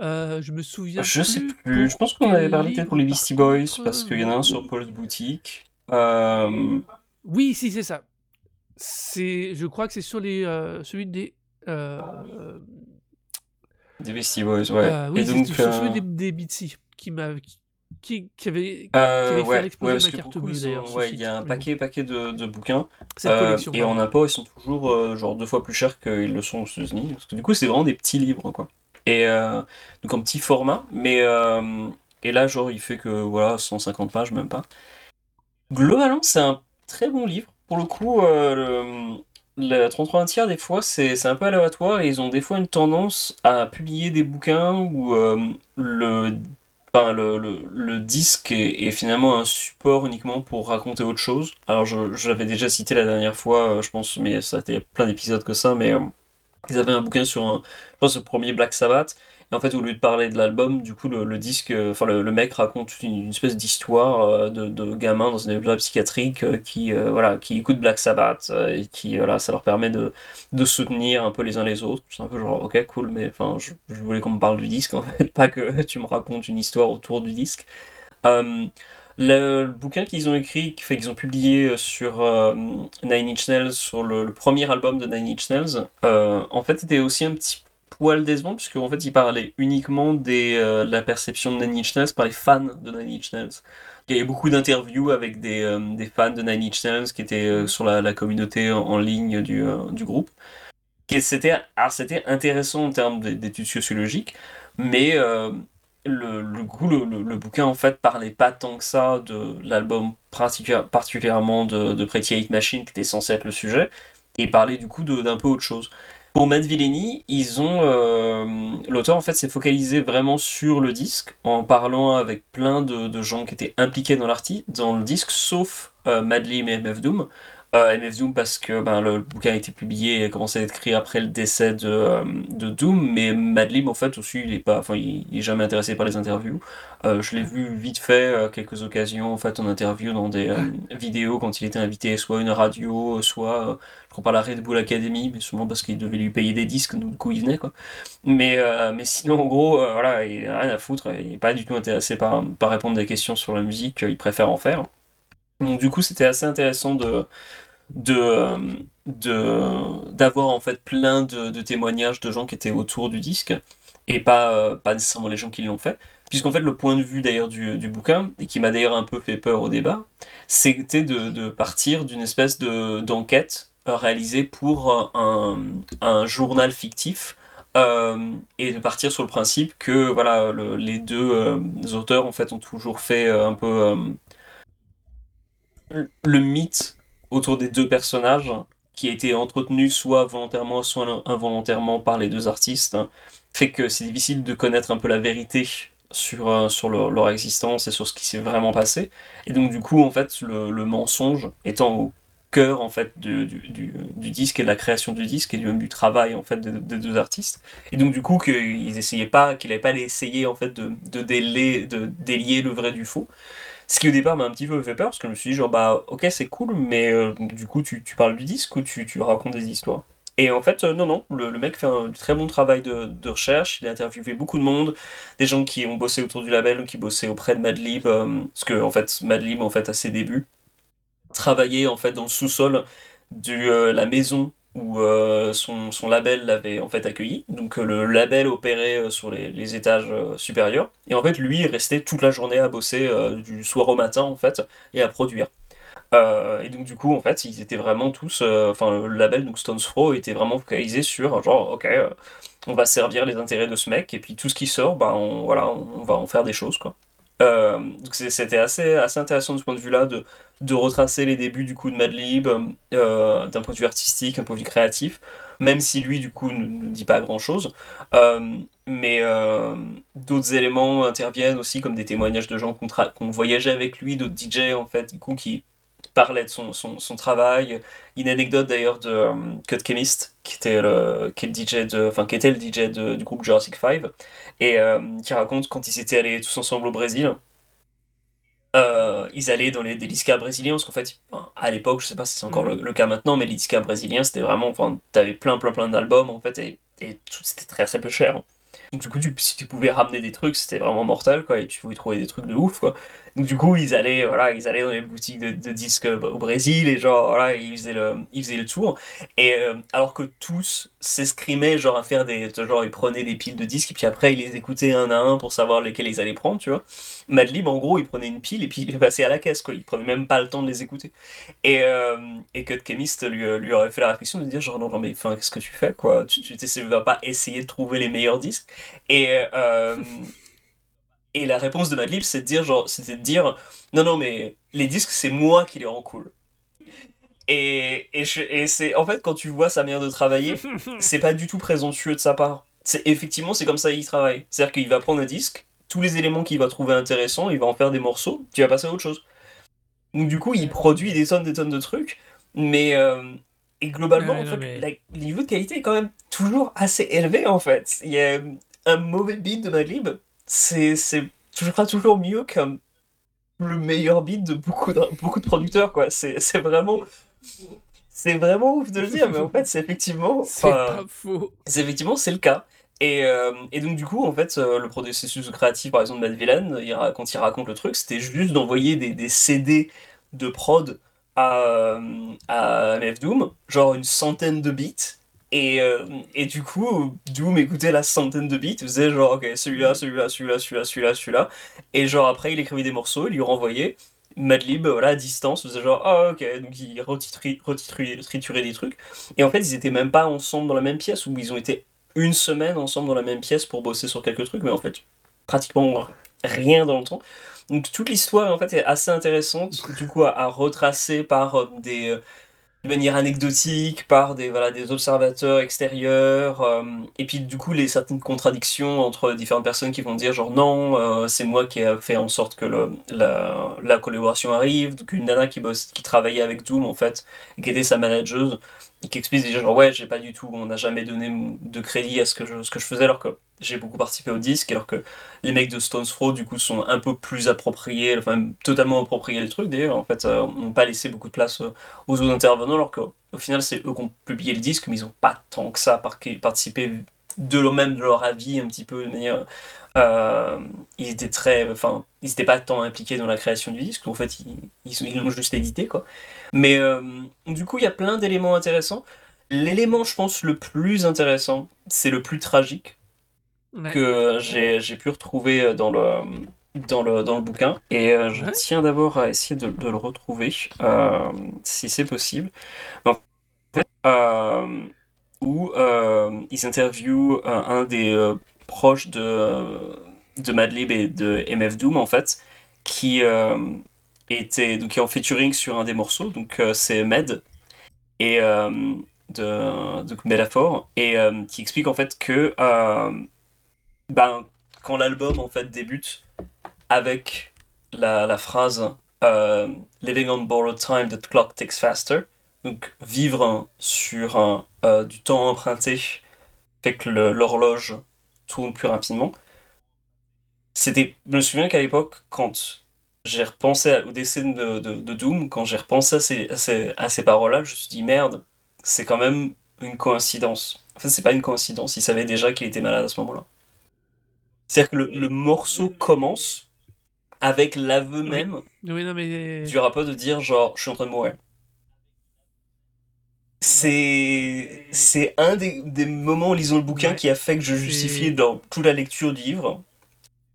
Euh, je me souviens. Je sais plus. Je pense qu'on avait parlé peut-être pour les Beastie Boys parce qu'il y en a un sur Paul's Boutique. Euh, oui, si c'est ça. C'est, je crois que c'est sur les, euh, celui des. Des Beastie Boys, ouais. oui, sur celui des, des qui m'a, qui, qui avait, qui avait fait ouais, ouais, ma carte bleue d'ailleurs. ouais, il y a un paquet, paquet de, de bouquins. et en import, ils sont toujours genre deux fois plus chers qu'ils le sont aux États-Unis. Parce que du coup, c'est vraiment des petits livres, quoi. Et euh, donc en petit format. Mais euh, et là, genre, il fait que voilà, 150 pages, même pas. Globalement, c'est un très bon livre. Pour le coup, euh, le, le 33 un tiers, des fois, c'est un peu aléatoire et ils ont des fois une tendance à publier des bouquins où euh, le, enfin, le, le, disque est, finalement un support uniquement pour raconter autre chose. Alors, je, l'avais déjà cité la dernière fois, je pense, mais ça a été plein d'épisodes que ça, mais ils avaient un bouquin sur un, je pense, le premier Black Sabbath. Et en fait, au lieu de parler de l'album, du coup, le, disque, euh, enfin, le, mec raconte une, une espèce d'histoire euh, de, de gamin dans un hôpital psychiatrique euh, qui, voilà, qui écoute Black Sabbath et qui, voilà, ça leur permet de, de soutenir un peu les uns les autres. C'est un peu genre, ok, cool, mais enfin, je, voulais qu'on me parle du disque, en fait, pas que tu me racontes une histoire autour du disque. Le, bouquin qu'ils ont écrit, qu'ils ont publié euh, sur euh, Nine Inch Nails, sur le, premier album de Nine Inch Nails, euh, en fait, était aussi un petit poil décevant, puisque en fait, il parlait uniquement de la perception de Nine Inch Nails par les fans de Nine Inch Nails. Il y avait beaucoup d'interviews avec des, fans de Nine Inch Nails qui étaient sur la, communauté en, ligne du, du groupe. C'était intéressant en termes d'é- d'études sociologiques, mais le, le, le, le- bouquin en fait parlait pas tant que ça de l'album particu- particulièrement de, Pretty Hate Machine qui était censé être le sujet, et parlait du coup d'un peu autre chose. Pour Matt ils ont euh, l'auteur en fait s'est focalisé vraiment sur le disque en parlant avec plein de, de gens qui étaient impliqués dans l'arti dans le disque, sauf euh, Madlib et MF Doom. Euh, MF Doom parce que ben, le bouquin a été publié et a commencé à être écrit après le décès de, euh, Doom, mais Madlib en fait aussi il est pas, enfin il, est jamais intéressé par les interviews. Euh, je l'ai vu vite fait à quelques occasions en fait en interview dans des euh, vidéos quand il était invité soit à une radio, soit euh, je crois par la Red Bull Academy, mais sûrement parce qu'il devait lui payer des disques, donc du coup il venait quoi. Mais, euh, mais sinon en gros euh, voilà il a rien à foutre, il est pas du tout intéressé par, par répondre des questions sur la musique, il préfère en faire. Donc du coup c'était assez intéressant de de euh, d'avoir en fait plein de, témoignages de gens qui étaient autour du disque et pas euh, pas nécessairement les gens qui l'ont fait. Puisqu'en fait le point de vue d'ailleurs du, bouquin et qui m'a d'ailleurs un peu fait peur au débat c'était de, partir d'une espèce de d'enquête euh, réalisée pour un, journal fictif et de partir sur le principe que voilà le- les deux auteurs en fait ont toujours fait un peu le- mythe autour des deux personnages qui a été entretenu soit volontairement, soit involontairement par les deux artistes, fait que c'est difficile de connaître un peu la vérité sur, euh, sur leur, existence et sur ce qui s'est vraiment passé. Et donc du coup, en fait, le, mensonge étant au cœur en fait du, du, disque et de la création du disque et du, même du travail en fait des, des deux artistes. Et donc du coup, qu'ils essayaient pas, qu'il n'avait pas essayé en fait de, de, délier, de délier le vrai du faux. Ce qui au départ m'a un petit peu fait peur parce que je me suis dit genre bah ok c'est cool mais euh, du coup tu, parles du disque ou tu, racontes des histoires? Et en fait euh, non non le, mec fait un très bon travail de, recherche, il a interviewé beaucoup de monde, des gens qui ont bossé autour du label, qui bossaient auprès de Madlib, euh, parce que en fait Madlib en fait à ses débuts travaillait en fait dans le sous-sol de euh, la maison où euh, son, son label l'avait en fait accueilli. Donc euh, le label opérait euh, sur les, les étages supérieurs. Et en fait, lui, il restait toute la journée à bosser du soir au matin en fait et à produire. Et donc du coup, en fait, ils étaient vraiment tous, enfin le label donc Stones Throw était vraiment focalisé sur genre ok, on va servir les intérêts de ce mec et puis tout ce qui sort, bah on, voilà, on va en faire des choses quoi. Euh, donc c'était assez, assez intéressant de ce point de vue-là de, de retracer les débuts du coup de Madlib euh, d'un point de vue artistique, un point de vue créatif, même si lui du coup ne, dit pas grand-chose. Euh, mais euh, d'autres éléments interviennent aussi comme des témoignages de gens qui ont voyagé avec lui, d'autres DJ en fait du coup qui parlaient de son, son, son travail. Une anecdote d'ailleurs de euh, Cut Chemist qui était le, qui est le DJ de, enfin qui était le DJ de- du groupe Jurassic 5 et euh, qui raconte quand ils étaient allés tous ensemble au Brésil. euh, ils allaient dans les des disquaires brésiliens parce qu'en fait à l'époque je sais pas si c'est encore le, le cas maintenant mais les disquaires brésiliens c'était vraiment enfin t'avais plein plein plein d'albums en fait et, et tout c'était très très peu cher donc du coup tu, si tu pouvais ramener des trucs c'était vraiment mortel quoi et tu pouvais trouver des trucs de ouf quoi Du coup, ils allaient, voilà, ils allaient dans les boutiques de, disques au Brésil et genre, voilà, ils faisaient le, ils faisaient le tour. Et euh, alors que tous s'escrimaient genre à faire des, genre ils prenaient des piles de disques et puis après ils les écoutaient un à un pour savoir lesquels ils allaient prendre, tu vois. Madlib, en gros, il prenait une pile et puis il les passait à la caisse, quoi. Il prenait même pas le temps de les écouter. Et, euh, et Cut Chemist lui, lui aurait fait la réflexion de dire genre non, non mais enfin qu'est-ce que tu fais quoi? Tu, tu vas pas essayer de trouver les meilleurs disques. Et euh, et la réponse de Madlib, c'est de dire, genre, c'était de dire, non, non, mais les disques, c'est moi qui les rends cool. Et, et, et c'est, en fait, quand tu vois sa manière de travailler, c'est pas du tout présomptueux de sa part. C'est, effectivement, c'est comme ça qu'il travaille. C'est-à-dire qu'il va prendre un disque, tous les éléments qu'il va trouver intéressants, il va en faire des morceaux, tu vas passer à autre chose. Donc, du coup, il produit des tonnes, des tonnes de trucs, mais. Euh, et globalement, en fait, le niveau de qualité est quand même toujours assez élevé, en fait. Il y a un mauvais beat de Madlib, c'est, c'est, je crois, toujours mieux qu'un le meilleur beat de beaucoup de, beaucoup de producteurs, quoi. C'est, c'est vraiment. C'est vraiment ouf de le dire, mais en fait, c'est effectivement. C'est pas faux. C'est effectivement, c'est le cas. Et, euh, et, donc, du coup, en fait, euh, le processus créatif, par exemple, de Matt Villain, il, quand il raconte le truc, c'était juste d'envoyer des, des, CD de prod à, à MF Doom, genre une centaine de beats, et, euh, et, du coup, Doom écoutait la centaine de beats, faisait genre, ok, celui-là, celui-là, celui-là, celui-là, celui-là, celui-là. Et genre, après, il écrivait des morceaux, il lui renvoyait. Madlib, voilà, à distance, faisait genre, ah ok, donc il retriturait des trucs. Et en fait, ils étaient même pas ensemble dans la même pièce, ou ils ont été une semaine ensemble dans la même pièce pour bosser sur quelques trucs, mais en fait, pratiquement rien dans le temps. Donc toute l'histoire, en fait, est assez intéressante, du coup, à, à retracer par euh, des euh, de manière anecdotique par des, voilà, des observateurs extérieurs. Euh, et puis du coup, les certaines contradictions entre différentes personnes qui vont dire genre non, euh, c'est moi qui ai fait en sorte que le, la, la, collaboration arrive. Donc une nana qui, bosse, qui travaillait avec Doom en fait, qui était sa manageuse, qui explique genre ouais, j'ai pas du tout, on n'a jamais donné de crédit à ce que je, ce que je faisais alors que j'ai beaucoup participé au disque, alors que les mecs de Stones Throw, du coup, sont un peu plus appropriés, enfin, totalement appropriés les trucs, d'ailleurs, en fait, euh, n'ont pas laissé beaucoup de place euh, aux autres intervenants, alors qu'au final, c'est eux qui ont publié le disque, mais ils n'ont pas tant que ça participé de leur même de leur avis, un petit peu, de manière... Euh, ils étaient très... Enfin, ils n'étaient pas tant impliqués dans la création du disque, en fait, ils l'ont juste édité, quoi. Mais du coup, il y a plein d'éléments intéressants. L'élément, je pense, le plus intéressant, c'est le plus tragique que j'ai pu retrouver euh, dans le, dans le, dans le bouquin. Et euh, je tiens d'abord à essayer de, de le retrouver, euh, si c'est possible. Où ils interviewent un des proches de, de Madlib et de MF Doom, en fait, qui était donc qui est en featuring sur un des morceaux. Donc c'est Med et de, de Métaphore et qui explique en fait que ben, quand l'album en fait débute avec la, la phrase euh, Living on borrowed time, the clock ticks faster. Donc vivre sur euh, du temps emprunté fait que l'horloge tourne plus rapidement. C'était, je me souviens qu'à l'époque, quand j'ai repensé au décès de, de, de, Doom, quand j'ai repensé à ces, à ces, à ces paroles-là, je me suis dit merde, c'est quand même une coïncidence. En fait, c'est pas une coïncidence, il savait déjà qu'il était malade à ce moment-là. C'est-à-dire que le, morceau commence avec l'aveu même du rappeur de dire genre je suis en train de mourir. C'est c'est un des, des, moments en lisant le bouquin qui a fait que je justifiais dans toute la lecture du livre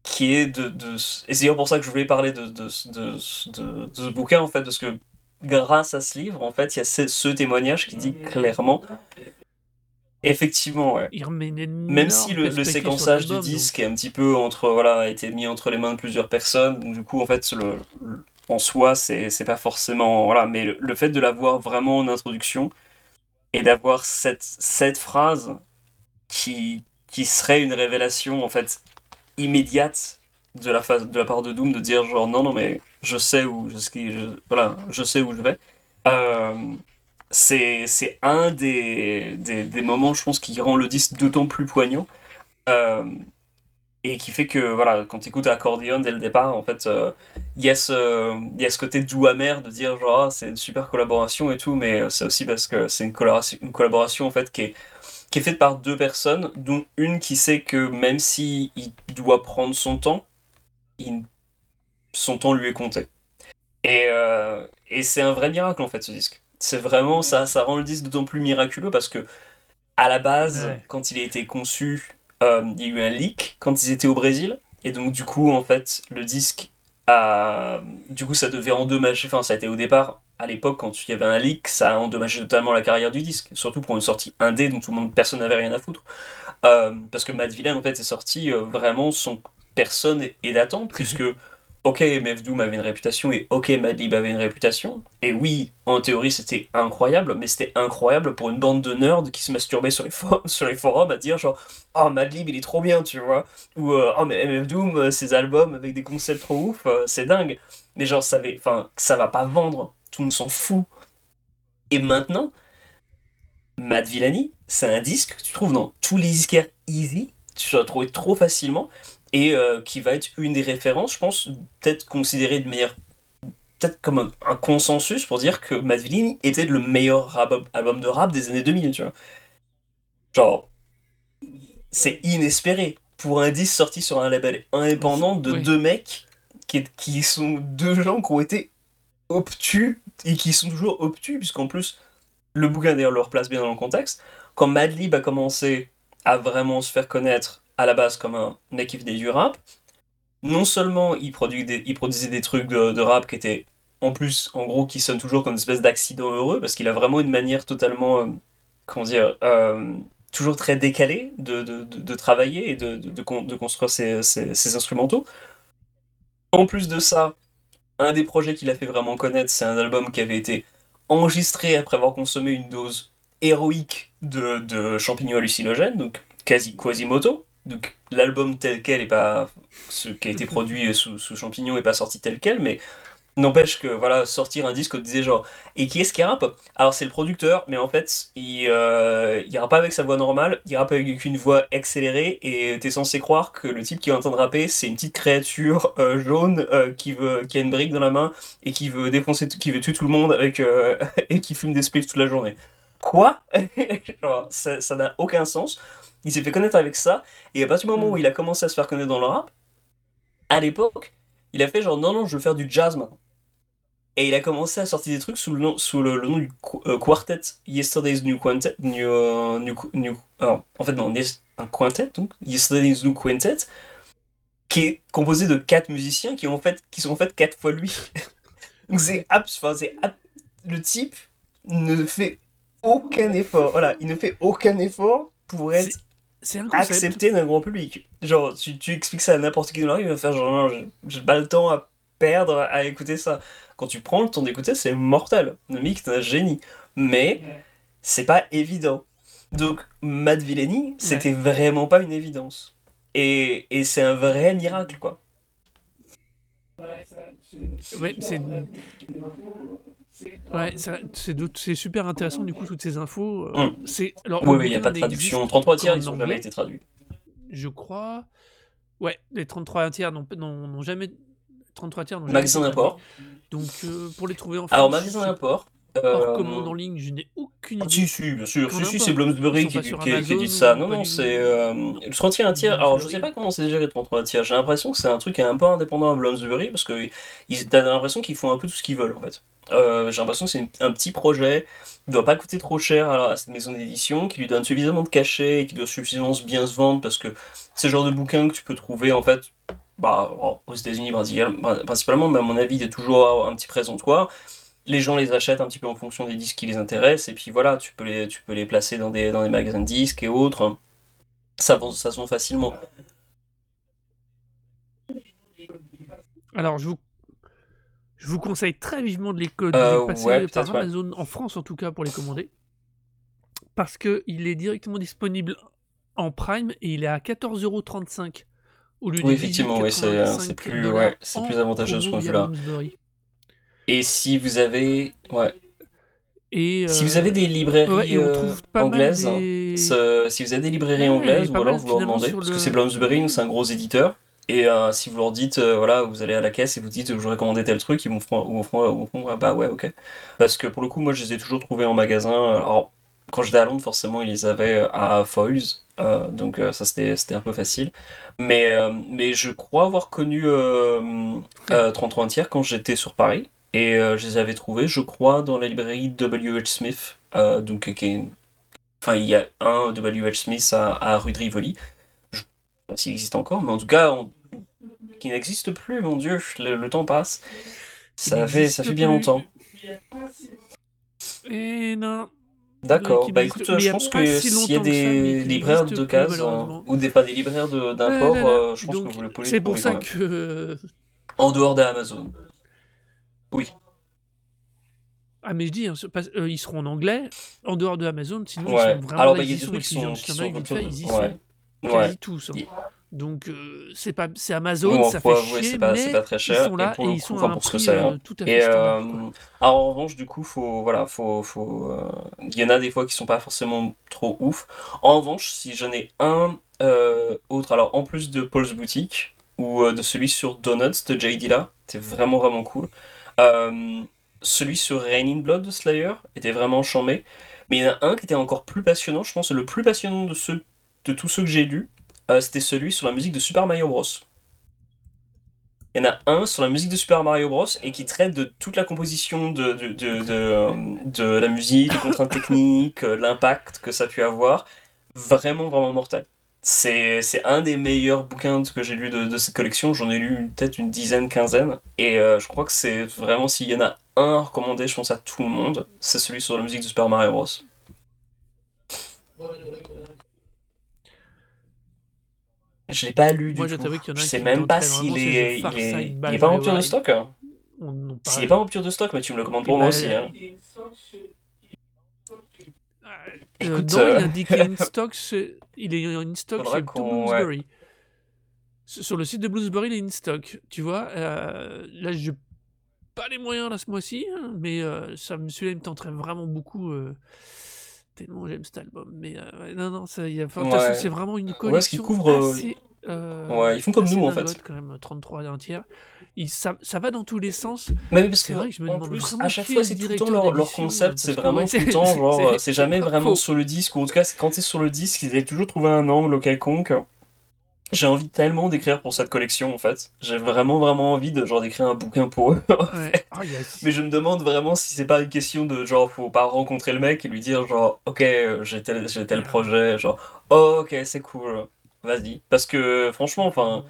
qui est de, de et c'est pour ça que je voulais parler de, de, de, ce bouquin en fait parce que grâce à ce livre en fait il y a ce témoignage qui dit clairement Effectivement, ouais. Même si le, séquençage du disque est un petit peu entre, voilà, a été mis entre les mains de plusieurs personnes, donc du coup, en fait, le, en soi, c'est pas forcément, voilà, mais le, fait de l'avoir vraiment en introduction et d'avoir cette, cette phrase qui, qui serait une révélation, en fait, immédiate de la, de la part de Doom de dire genre non, non, mais je sais où je, voilà, je sais où je vais. Euh, c'est un des, des, des, moments, je pense, qui rend le disque d'autant plus poignant. Euh, et qui fait que, voilà, quand tu écoutes Accordion dès le départ, en fait, euh, il y, a ce, y a ce côté doux amer de dire, genre, ah, c'est une super collaboration et tout, mais c'est aussi parce que c'est une collaboration, une collaboration, en fait, qui est, qui est faite par deux personnes, dont une qui sait que même s'il il doit prendre son temps, il son temps lui est compté. Et, euh, et c'est un vrai miracle en fait ce disque. C'est vraiment ça, ça rend le disque d'autant plus miraculeux parce que à la base, quand il a été conçu, euh, il y a eu un leak quand ils étaient au Brésil. Et donc du coup, en fait, le disque a... Du coup, ça devait endommager, enfin ça a été au départ, à l'époque, quand il y avait un leak, ça a endommagé totalement la carrière du disque. Surtout pour une sortie indé dont tout le monde, personne n'avait rien à foutre. Euh, parce que Matt Villain, en fait, est sorti vraiment son personne est d'attente, puisque ok, MF Doom avait une réputation et ok, Madlib avait une réputation. Et oui, en théorie, c'était incroyable, mais c'était incroyable pour une bande de nerds qui se masturbaient sur les, forums, sur les forums à dire genre Oh, Madlib, il est trop bien, tu vois. Ou euh, Oh, mais MF Doom, euh, ses albums avec des concepts trop ouf, euh, c'est dingue. Mais genre, ça, va, ça va pas vendre, tout le monde s'en fout. Et maintenant, Mad Villani, c'est un disque que tu trouves dans tous les disquaires easy, tu vas trouver trop facilement et euh, qui va être une des références, je pense, peut-être considérée de meilleure peut-être comme un, consensus pour dire que Madvillain était le meilleur album de rap des années 2000, tu vois. Genre, c'est inespéré pour un disque sorti sur un label indépendant de deux mecs qui, qui sont deux gens qui ont été obtus et qui sont toujours obtus, puisqu'en plus, le bouquin d'ailleurs leur place bien dans le contexte. Quand Madlib a commencé à vraiment se faire connaître à la base comme un qui faisait du rap. Non seulement il, produit des, il produisait des trucs de, rap qui étaient en plus, en gros, qui sonnent toujours comme une espèce d'accident heureux, parce qu'il a vraiment une manière totalement, euh, comment dire, euh, toujours très décalée de, de, travailler et de, construire ses, ses, instrumentaux. En plus de ça, un des projets qu'il a fait vraiment connaître, c'est un album qui avait été enregistré après avoir consommé une dose héroïque de, de champignons hallucinogènes, donc quasi Quasimoto. Donc l'album tel quel est pas ce qui a été produit sous, sous champignon est pas sorti tel quel, mais n'empêche que voilà sortir un disque on disait genre et qui est-ce qui rappe? Alors c'est le producteur, mais en fait il euh, il rappe pas avec sa voix normale, il rappe avec une voix accélérée et t'es censé croire que le type qui est en train de rapper c'est une petite créature euh, jaune euh, qui veut qui a une brique dans la main et qui veut défoncer qui veut tuer tout le monde avec euh, et qui fume des spliffs toute la journée. Quoi? Ça n'a aucun sens. Il s'est fait connaître avec ça, et à partir du moment où mm. il a commencé à se faire connaître dans le rap, à l'époque, il a fait genre non, non, je veux faire du jazz maintenant. Et il a commencé à sortir des trucs sous le nom, sous le, nom du euh, quartet Yesterday's New Quintet. New, euh, new, new en fait, non, un quintet, donc Yesterday's New Quintet, qui est composé de quatre musiciens qui, ont fait, qui sont en fait quatre fois lui. donc c'est le type ne fait aucun effort. Voilà, il ne fait aucun effort pour être c'est accepté d'un grand public. Genre, tu, tu expliques ça à n'importe qui dans la rue, il va faire genre, non, j'ai pas le temps à perdre à écouter ça. Quand tu prends le temps d'écouter, c'est mortel. Le mec, c'est un génie. Mais c'est pas évident. Donc, Matt Villani, c'était vraiment pas une évidence. Et, et c'est un vrai miracle, quoi. Ouais, c'est Ouais, c'est super intéressant du coup toutes ces infos. Euh, mm. C'est alors oui, il n'y a pas de traduction. 33 tiers, ils n'ont jamais été traduits. Je crois. Ouais, les 33 tiers n'ont jamais 33 tiers. Magasin d'import. Donc euh, pour les trouver en France. Alors magasin d'import. Euh... commande en ligne, je n'ai aucune idée. Si, si, bien sûr. Si, si, c'est Bloomsbury qui, qui, dit ça. Non, non, c'est. Euh, le 31 tiers. Alors, je sais pas comment c'est géré le 33 tiers. J'ai l'impression que c'est un truc un peu indépendant à Bloomsbury parce que t'as l'impression qu'ils font un peu tout ce qu'ils veulent en fait. Euh, j'ai l'impression que c'est un petit projet qui doit pas coûter trop cher à cette maison d'édition, qui lui donne suffisamment de cachet et qui doit suffisamment bien se vendre parce que c'est le genre de bouquin que tu peux trouver en fait bah, aux États-Unis principalement, mais à mon avis, il y a toujours un petit présentoir. Les gens les achètent un petit peu en fonction des disques qui les intéressent, et puis voilà, tu peux les, tu peux les placer dans des, dans des magasins de disques et autres. Ça, ça se vend facilement. Alors, je vous je vous conseille très vivement de les, euh, passer par Amazon, en France en tout cas, pour les commander. Parce qu'il est directement disponible en Prime et il est à 14,35€ au lieu oui, effectivement, oui, c'est plus, ouais, plus avantageux ce point de vue-là. Et si vous avez. Ouais. Et Si vous avez des librairies euh, anglaises, si vous avez des librairies anglaises, ou alors vous leur demandez, parce que c'est Bloomsbury, c'est un gros éditeur, et euh, si vous leur dites, euh, voilà, vous allez à la caisse et vous dites, je voudrais commander tel truc, ils vont font, ah bah ouais, ok. Parce que pour le coup, moi, je les ai toujours trouvés en magasin. Alors, quand j'étais à Londres, forcément, ils les avaient à Foyles, donc ça c'était un peu facile. Mais, mais je crois avoir connu 33 tiers quand j'étais sur Paris. Et je les avais trouvés, je crois, dans la librairie W.H. Smith, donc qui Enfin, il y a un W.H. Smith à, à rue de Rivoli. Je sais pas s'il existe encore, mais en tout cas, qui n'existe plus, mon Dieu, le, temps passe. Ça fait, ça fait bien longtemps. Et non. D'accord, bah écoute, je pense que s'il y a des libraires de cases, ou des, pas des libraires d'import, euh, je pense que vous le pouvez C'est pour ça que. En dehors d'Amazon. Oui. Ah mais je dis, hein, euh, ils seront en anglais, en dehors de Amazon, sinon ils sont vraiment Alors, bah, il y a des trucs qui sont, qui sont, ils y sont tous. Hein. Donc euh, c'est pas c'est Amazon, ça fait chier, pas, mais pas très cher, ils sont là et, ils sont à un prix euh, tout à fait et, alors, en revanche, du coup, faut voilà, faut faut il y en a des fois qui sont pas forcément trop ouf. En revanche, si j'en ai un autre, alors en plus de Paul's Boutique ou de celui sur Donuts de J.D. là, c'est vraiment vraiment cool. Celui sur Raining Blood de Slayer était vraiment chambé. Mais il y en a un qui était encore plus passionnant, je pense le plus passionnant de tous ceux que j'ai lus, euh, c'était celui sur la musique de Super Mario Bros. Il y en a un sur la musique de Super Mario Bros. et qui traite de toute la composition de, de, la musique, les contraintes techniques, euh, l'impact que ça a pu avoir. Vraiment, vraiment mortel. C'est un des meilleurs bouquins que j'ai lu de, cette collection. J'en ai lu peut-être une dizaine, quinzaine. Et euh, je crois que c'est vraiment, s'il y en a un à recommander, je pense à tout le monde, c'est celui sur la musique de Super Mario Bros. Je l'ai pas lu du Moi, tout. Je, sais même pas s'il est, il est, il est pas en rupture de stock. S'il est pas en rupture de stock, mais tu me le commandes pour moi aussi. Hein. Euh, non, il a dit qu'il est in stock, il est in stock chez Bloomsbury. Sur le site de Bloomsbury, il est in stock. Tu vois, euh, là, je pas les moyens là ce mois-ci, hein, mais euh, ça, celui-là, il me tenterait vraiment beaucoup. Euh, tellement j'aime cet album. Mais euh, non, non, ça, y a, ouais. c'est vraiment une collection. Ouais, couvre, euh, assez, euh, ouais, ils font comme nous en fait. quand même 33 d'un tiers. ça, ça, va dans tous les sens. Mais parce que, vrai que je me demande plus, à chaque fois, c'est tout le temps leur, leur concept, c'est vraiment tout le temps, genre, c'est jamais vraiment sur le disque, ou en tout cas, quand c'est sur le disque, ils avaient toujours trouvé un angle quelconque. J'ai envie tellement d'écrire pour cette collection en fait. J'ai vraiment vraiment envie de genre d'écrire un bouquin pour eux. Ah, Mais je me demande vraiment si c'est pas une question de genre faut pas rencontrer le mec et lui dire genre ok j'ai tel, tel projet genre oh, ok c'est cool vas-y parce que franchement enfin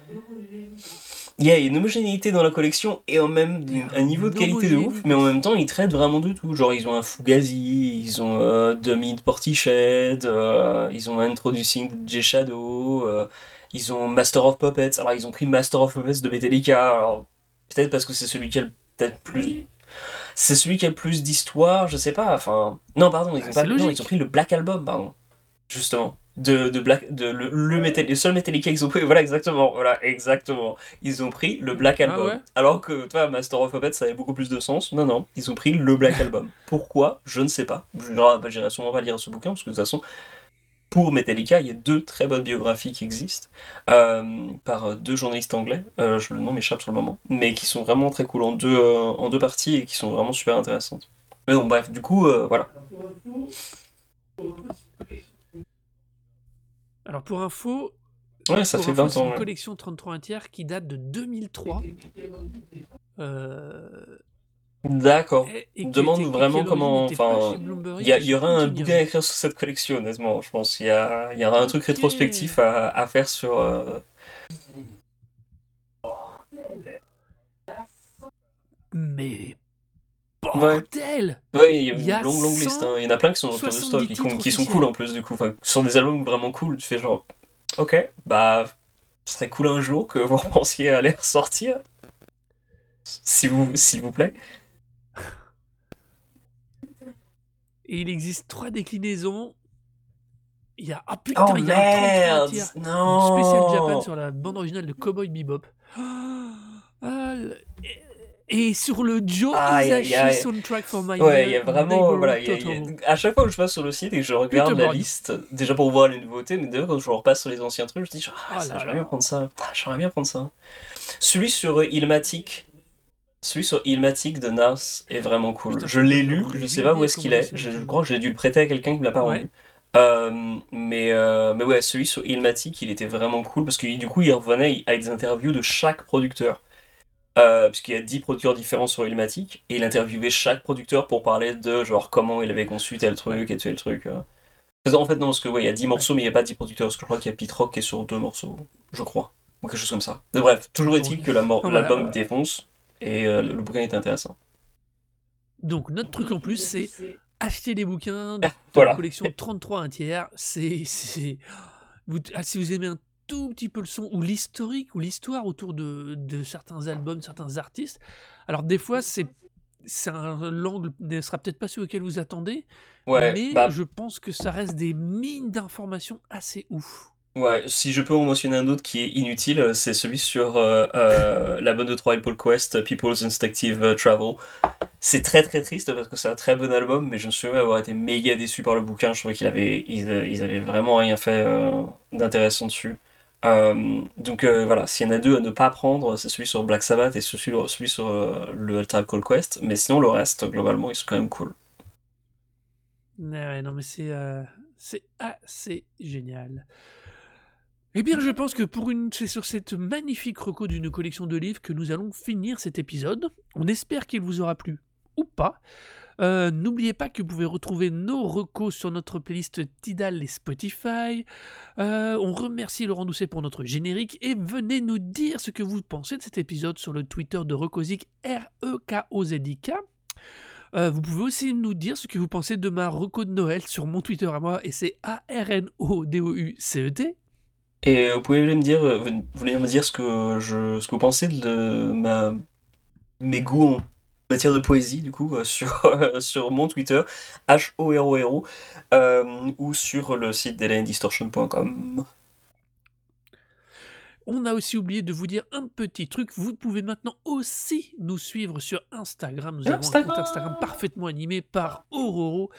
il y a une homogénéité dans la collection et en même un niveau de qualité de ouf, mais en même temps ils traitent vraiment de tout. Genre ils ont un Fugazi, ils ont euh, Demi Portiched, euh, ils ont Introducing J Shadow, euh, ils ont Master of Puppets. Alors, ils ont pris Master of Puppets de Metallica. Alors, peut-être parce que c'est celui qui a peut-être plus. C'est celui qui a le plus d'histoire, je sais pas. Enfin. Non, pardon, ils ont, pas... non, ils ont pris le Black Album, pardon. Justement. De, de Black. De, le, le, seul Metallica qu'ils ont pris. Voilà, exactement. Voilà, exactement. Ils ont pris le Black ah Album. Alors que, toi, Master of Puppets, ça avait beaucoup plus de sens. Non, non. Ils ont pris le Black Album. Pourquoi? Je ne sais pas. Je n'irai sûrement pas lire ce bouquin, parce que de toute façon, pour Metallica, il y a deux très bonnes biographies qui existent euh, par deux journalistes anglais, euh, je, le nom m'échappe sur le moment, mais qui sont vraiment très cool en deux, euh, en deux parties et qui sont vraiment super intéressantes. Mais bon, bref, du coup, voilà. Alors pour info, ouais, ça fait 20 ans. une collection 33 tiers qui date de 2003. D'accord. On demande vraiment comment. Enfin, il y, aura un bouquin à écrire sur cette collection, honnêtement. Je pense qu'il y, y, aura un truc rétrospectif à, à faire sur. Euh, Mais. Bordel Ouais, il y a une longue, longue liste. Hein. Il y en a plein qui sont autour de stock, qui, qui, sont cool en plus, du coup. Enfin, ce sont des albums vraiment cool. Tu fais genre. Ok, bah. Ce serait cool un jour que vous pensiez à les ressortir. S'il vous, s'il vous plaît. Et il existe trois déclinaisons. Il y a ah putain, oh, il y a un non. spécial Japan sur la bande originale de Cowboy Bebop. Ah, et sur le Joe Isashi soundtrack for My Ouais, il y a vraiment voilà, à chaque fois que je passe sur le site et que je regarde la liste, déjà pour voir les nouveautés, mais d'ailleurs quand je repasse sur les anciens trucs, je dis ah, oh j'aimerais bien prendre ça. Ah, j'aimerais bien prendre ça. Celui sur Ilmatic Celui sur Ilmatic de Nas est vraiment cool. Putain, je l'ai lu, je sais pas où est-ce qu'il est. Je, crois que j'ai dû le prêter à quelqu'un qui me l'a pas Ouais. rendu. Euh, mais, euh, mais ouais, celui sur Ilmatic, il était vraiment cool parce que du coup, il revenait avec des interviews de chaque producteur. Euh, parce qu'il y a 10 producteurs différents sur Ilmatic et il interviewait chaque producteur pour parler de genre comment il avait conçu tel truc et tel truc. euh. En fait, non, parce que ouais, il y a 10 morceaux, mais il n'y a pas 10 producteurs. Parce que je crois qu'il y a Pete Rock qui est sur deux morceaux, je crois. Ou quelque chose comme ça. Mais bref, toujours est-il que la Voilà. l'album défonce et euh, le, le bouquin est intéressant. Donc notre truc en plus, c'est acheter des bouquins de Voilà. la collection 33 un tiers. C'est, c'est... Vous, ah, si vous aimez un tout petit peu le son ou l'historique ou l'histoire autour de, de certains albums, certains artistes. Alors des fois, c'est, l'angle ne sera peut-être pas celui auquel vous attendez, Ouais, mais bah, je pense que ça reste des mines d'informations assez ouf. ouais, si je peux en mentionner un autre qui est inutile, euh, c'est celui sur euh, euh, l'album de 3 Paul Quest, People's Instinctive euh, Travel. C'est très très triste parce que c'est un très bon album, mais je me souviens avoir été méga déçu par le bouquin. Je trouvais qu'ils avaient, ils, euh, ils avaient vraiment rien fait euh, d'intéressant dessus. Euh, donc euh, voilà, s'il y en a deux à ne pas prendre, c'est celui sur Black Sabbath et celui, celui sur euh, le Tribe Called Quest. Mais sinon, le reste, globalement, ils sont quand même cool. Ouais, non mais c'est, c'est assez génial. Eh bien, je pense que pour une c'est sur cette magnifique reco d'une collection de livres que nous allons finir cet épisode. On espère qu'il vous aura plu ou pas. Heu, n'oubliez pas que vous pouvez retrouver nos recos sur notre playlist Tidal et Spotify. Heu, on remercie Laurent Doucet pour notre générique et venez nous dire ce que vous pensez de cet épisode sur le Twitter de Recosic, R-E-K-O-Z-I-K. Heu, vous pouvez aussi nous dire ce que vous pensez de ma reco de Noël sur mon Twitter à moi et c'est A-R-N-O-D-O-U-C-E-T. Et euh, vous pouvez me dire, euh, vous me dire ce que je, ce que vous pensez de mes goûts en matière de poésie, du coup, euh, sur, euh, sur mon Twitter, H-O-R-O-R-O, euh, ou sur le site d'ElainDistortion.com. On a aussi oublié de vous dire un petit truc. Vous pouvez maintenant aussi nous suivre sur Instagram. Nous avons un compte Instagram. Instagram parfaitement animé par Auroro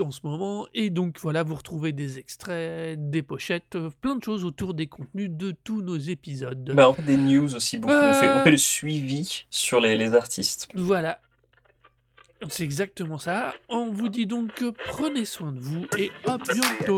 en ce moment. Et donc voilà, vous retrouvez des extraits, des pochettes, euh, plein de choses autour des contenus de tous nos épisodes. Bah, on fait des news aussi beaucoup. On, fait, on Euh. fait le suivi sur les, les artistes. Voilà. C'est exactement ça. On vous dit donc que prenez soin de vous et à bientôt.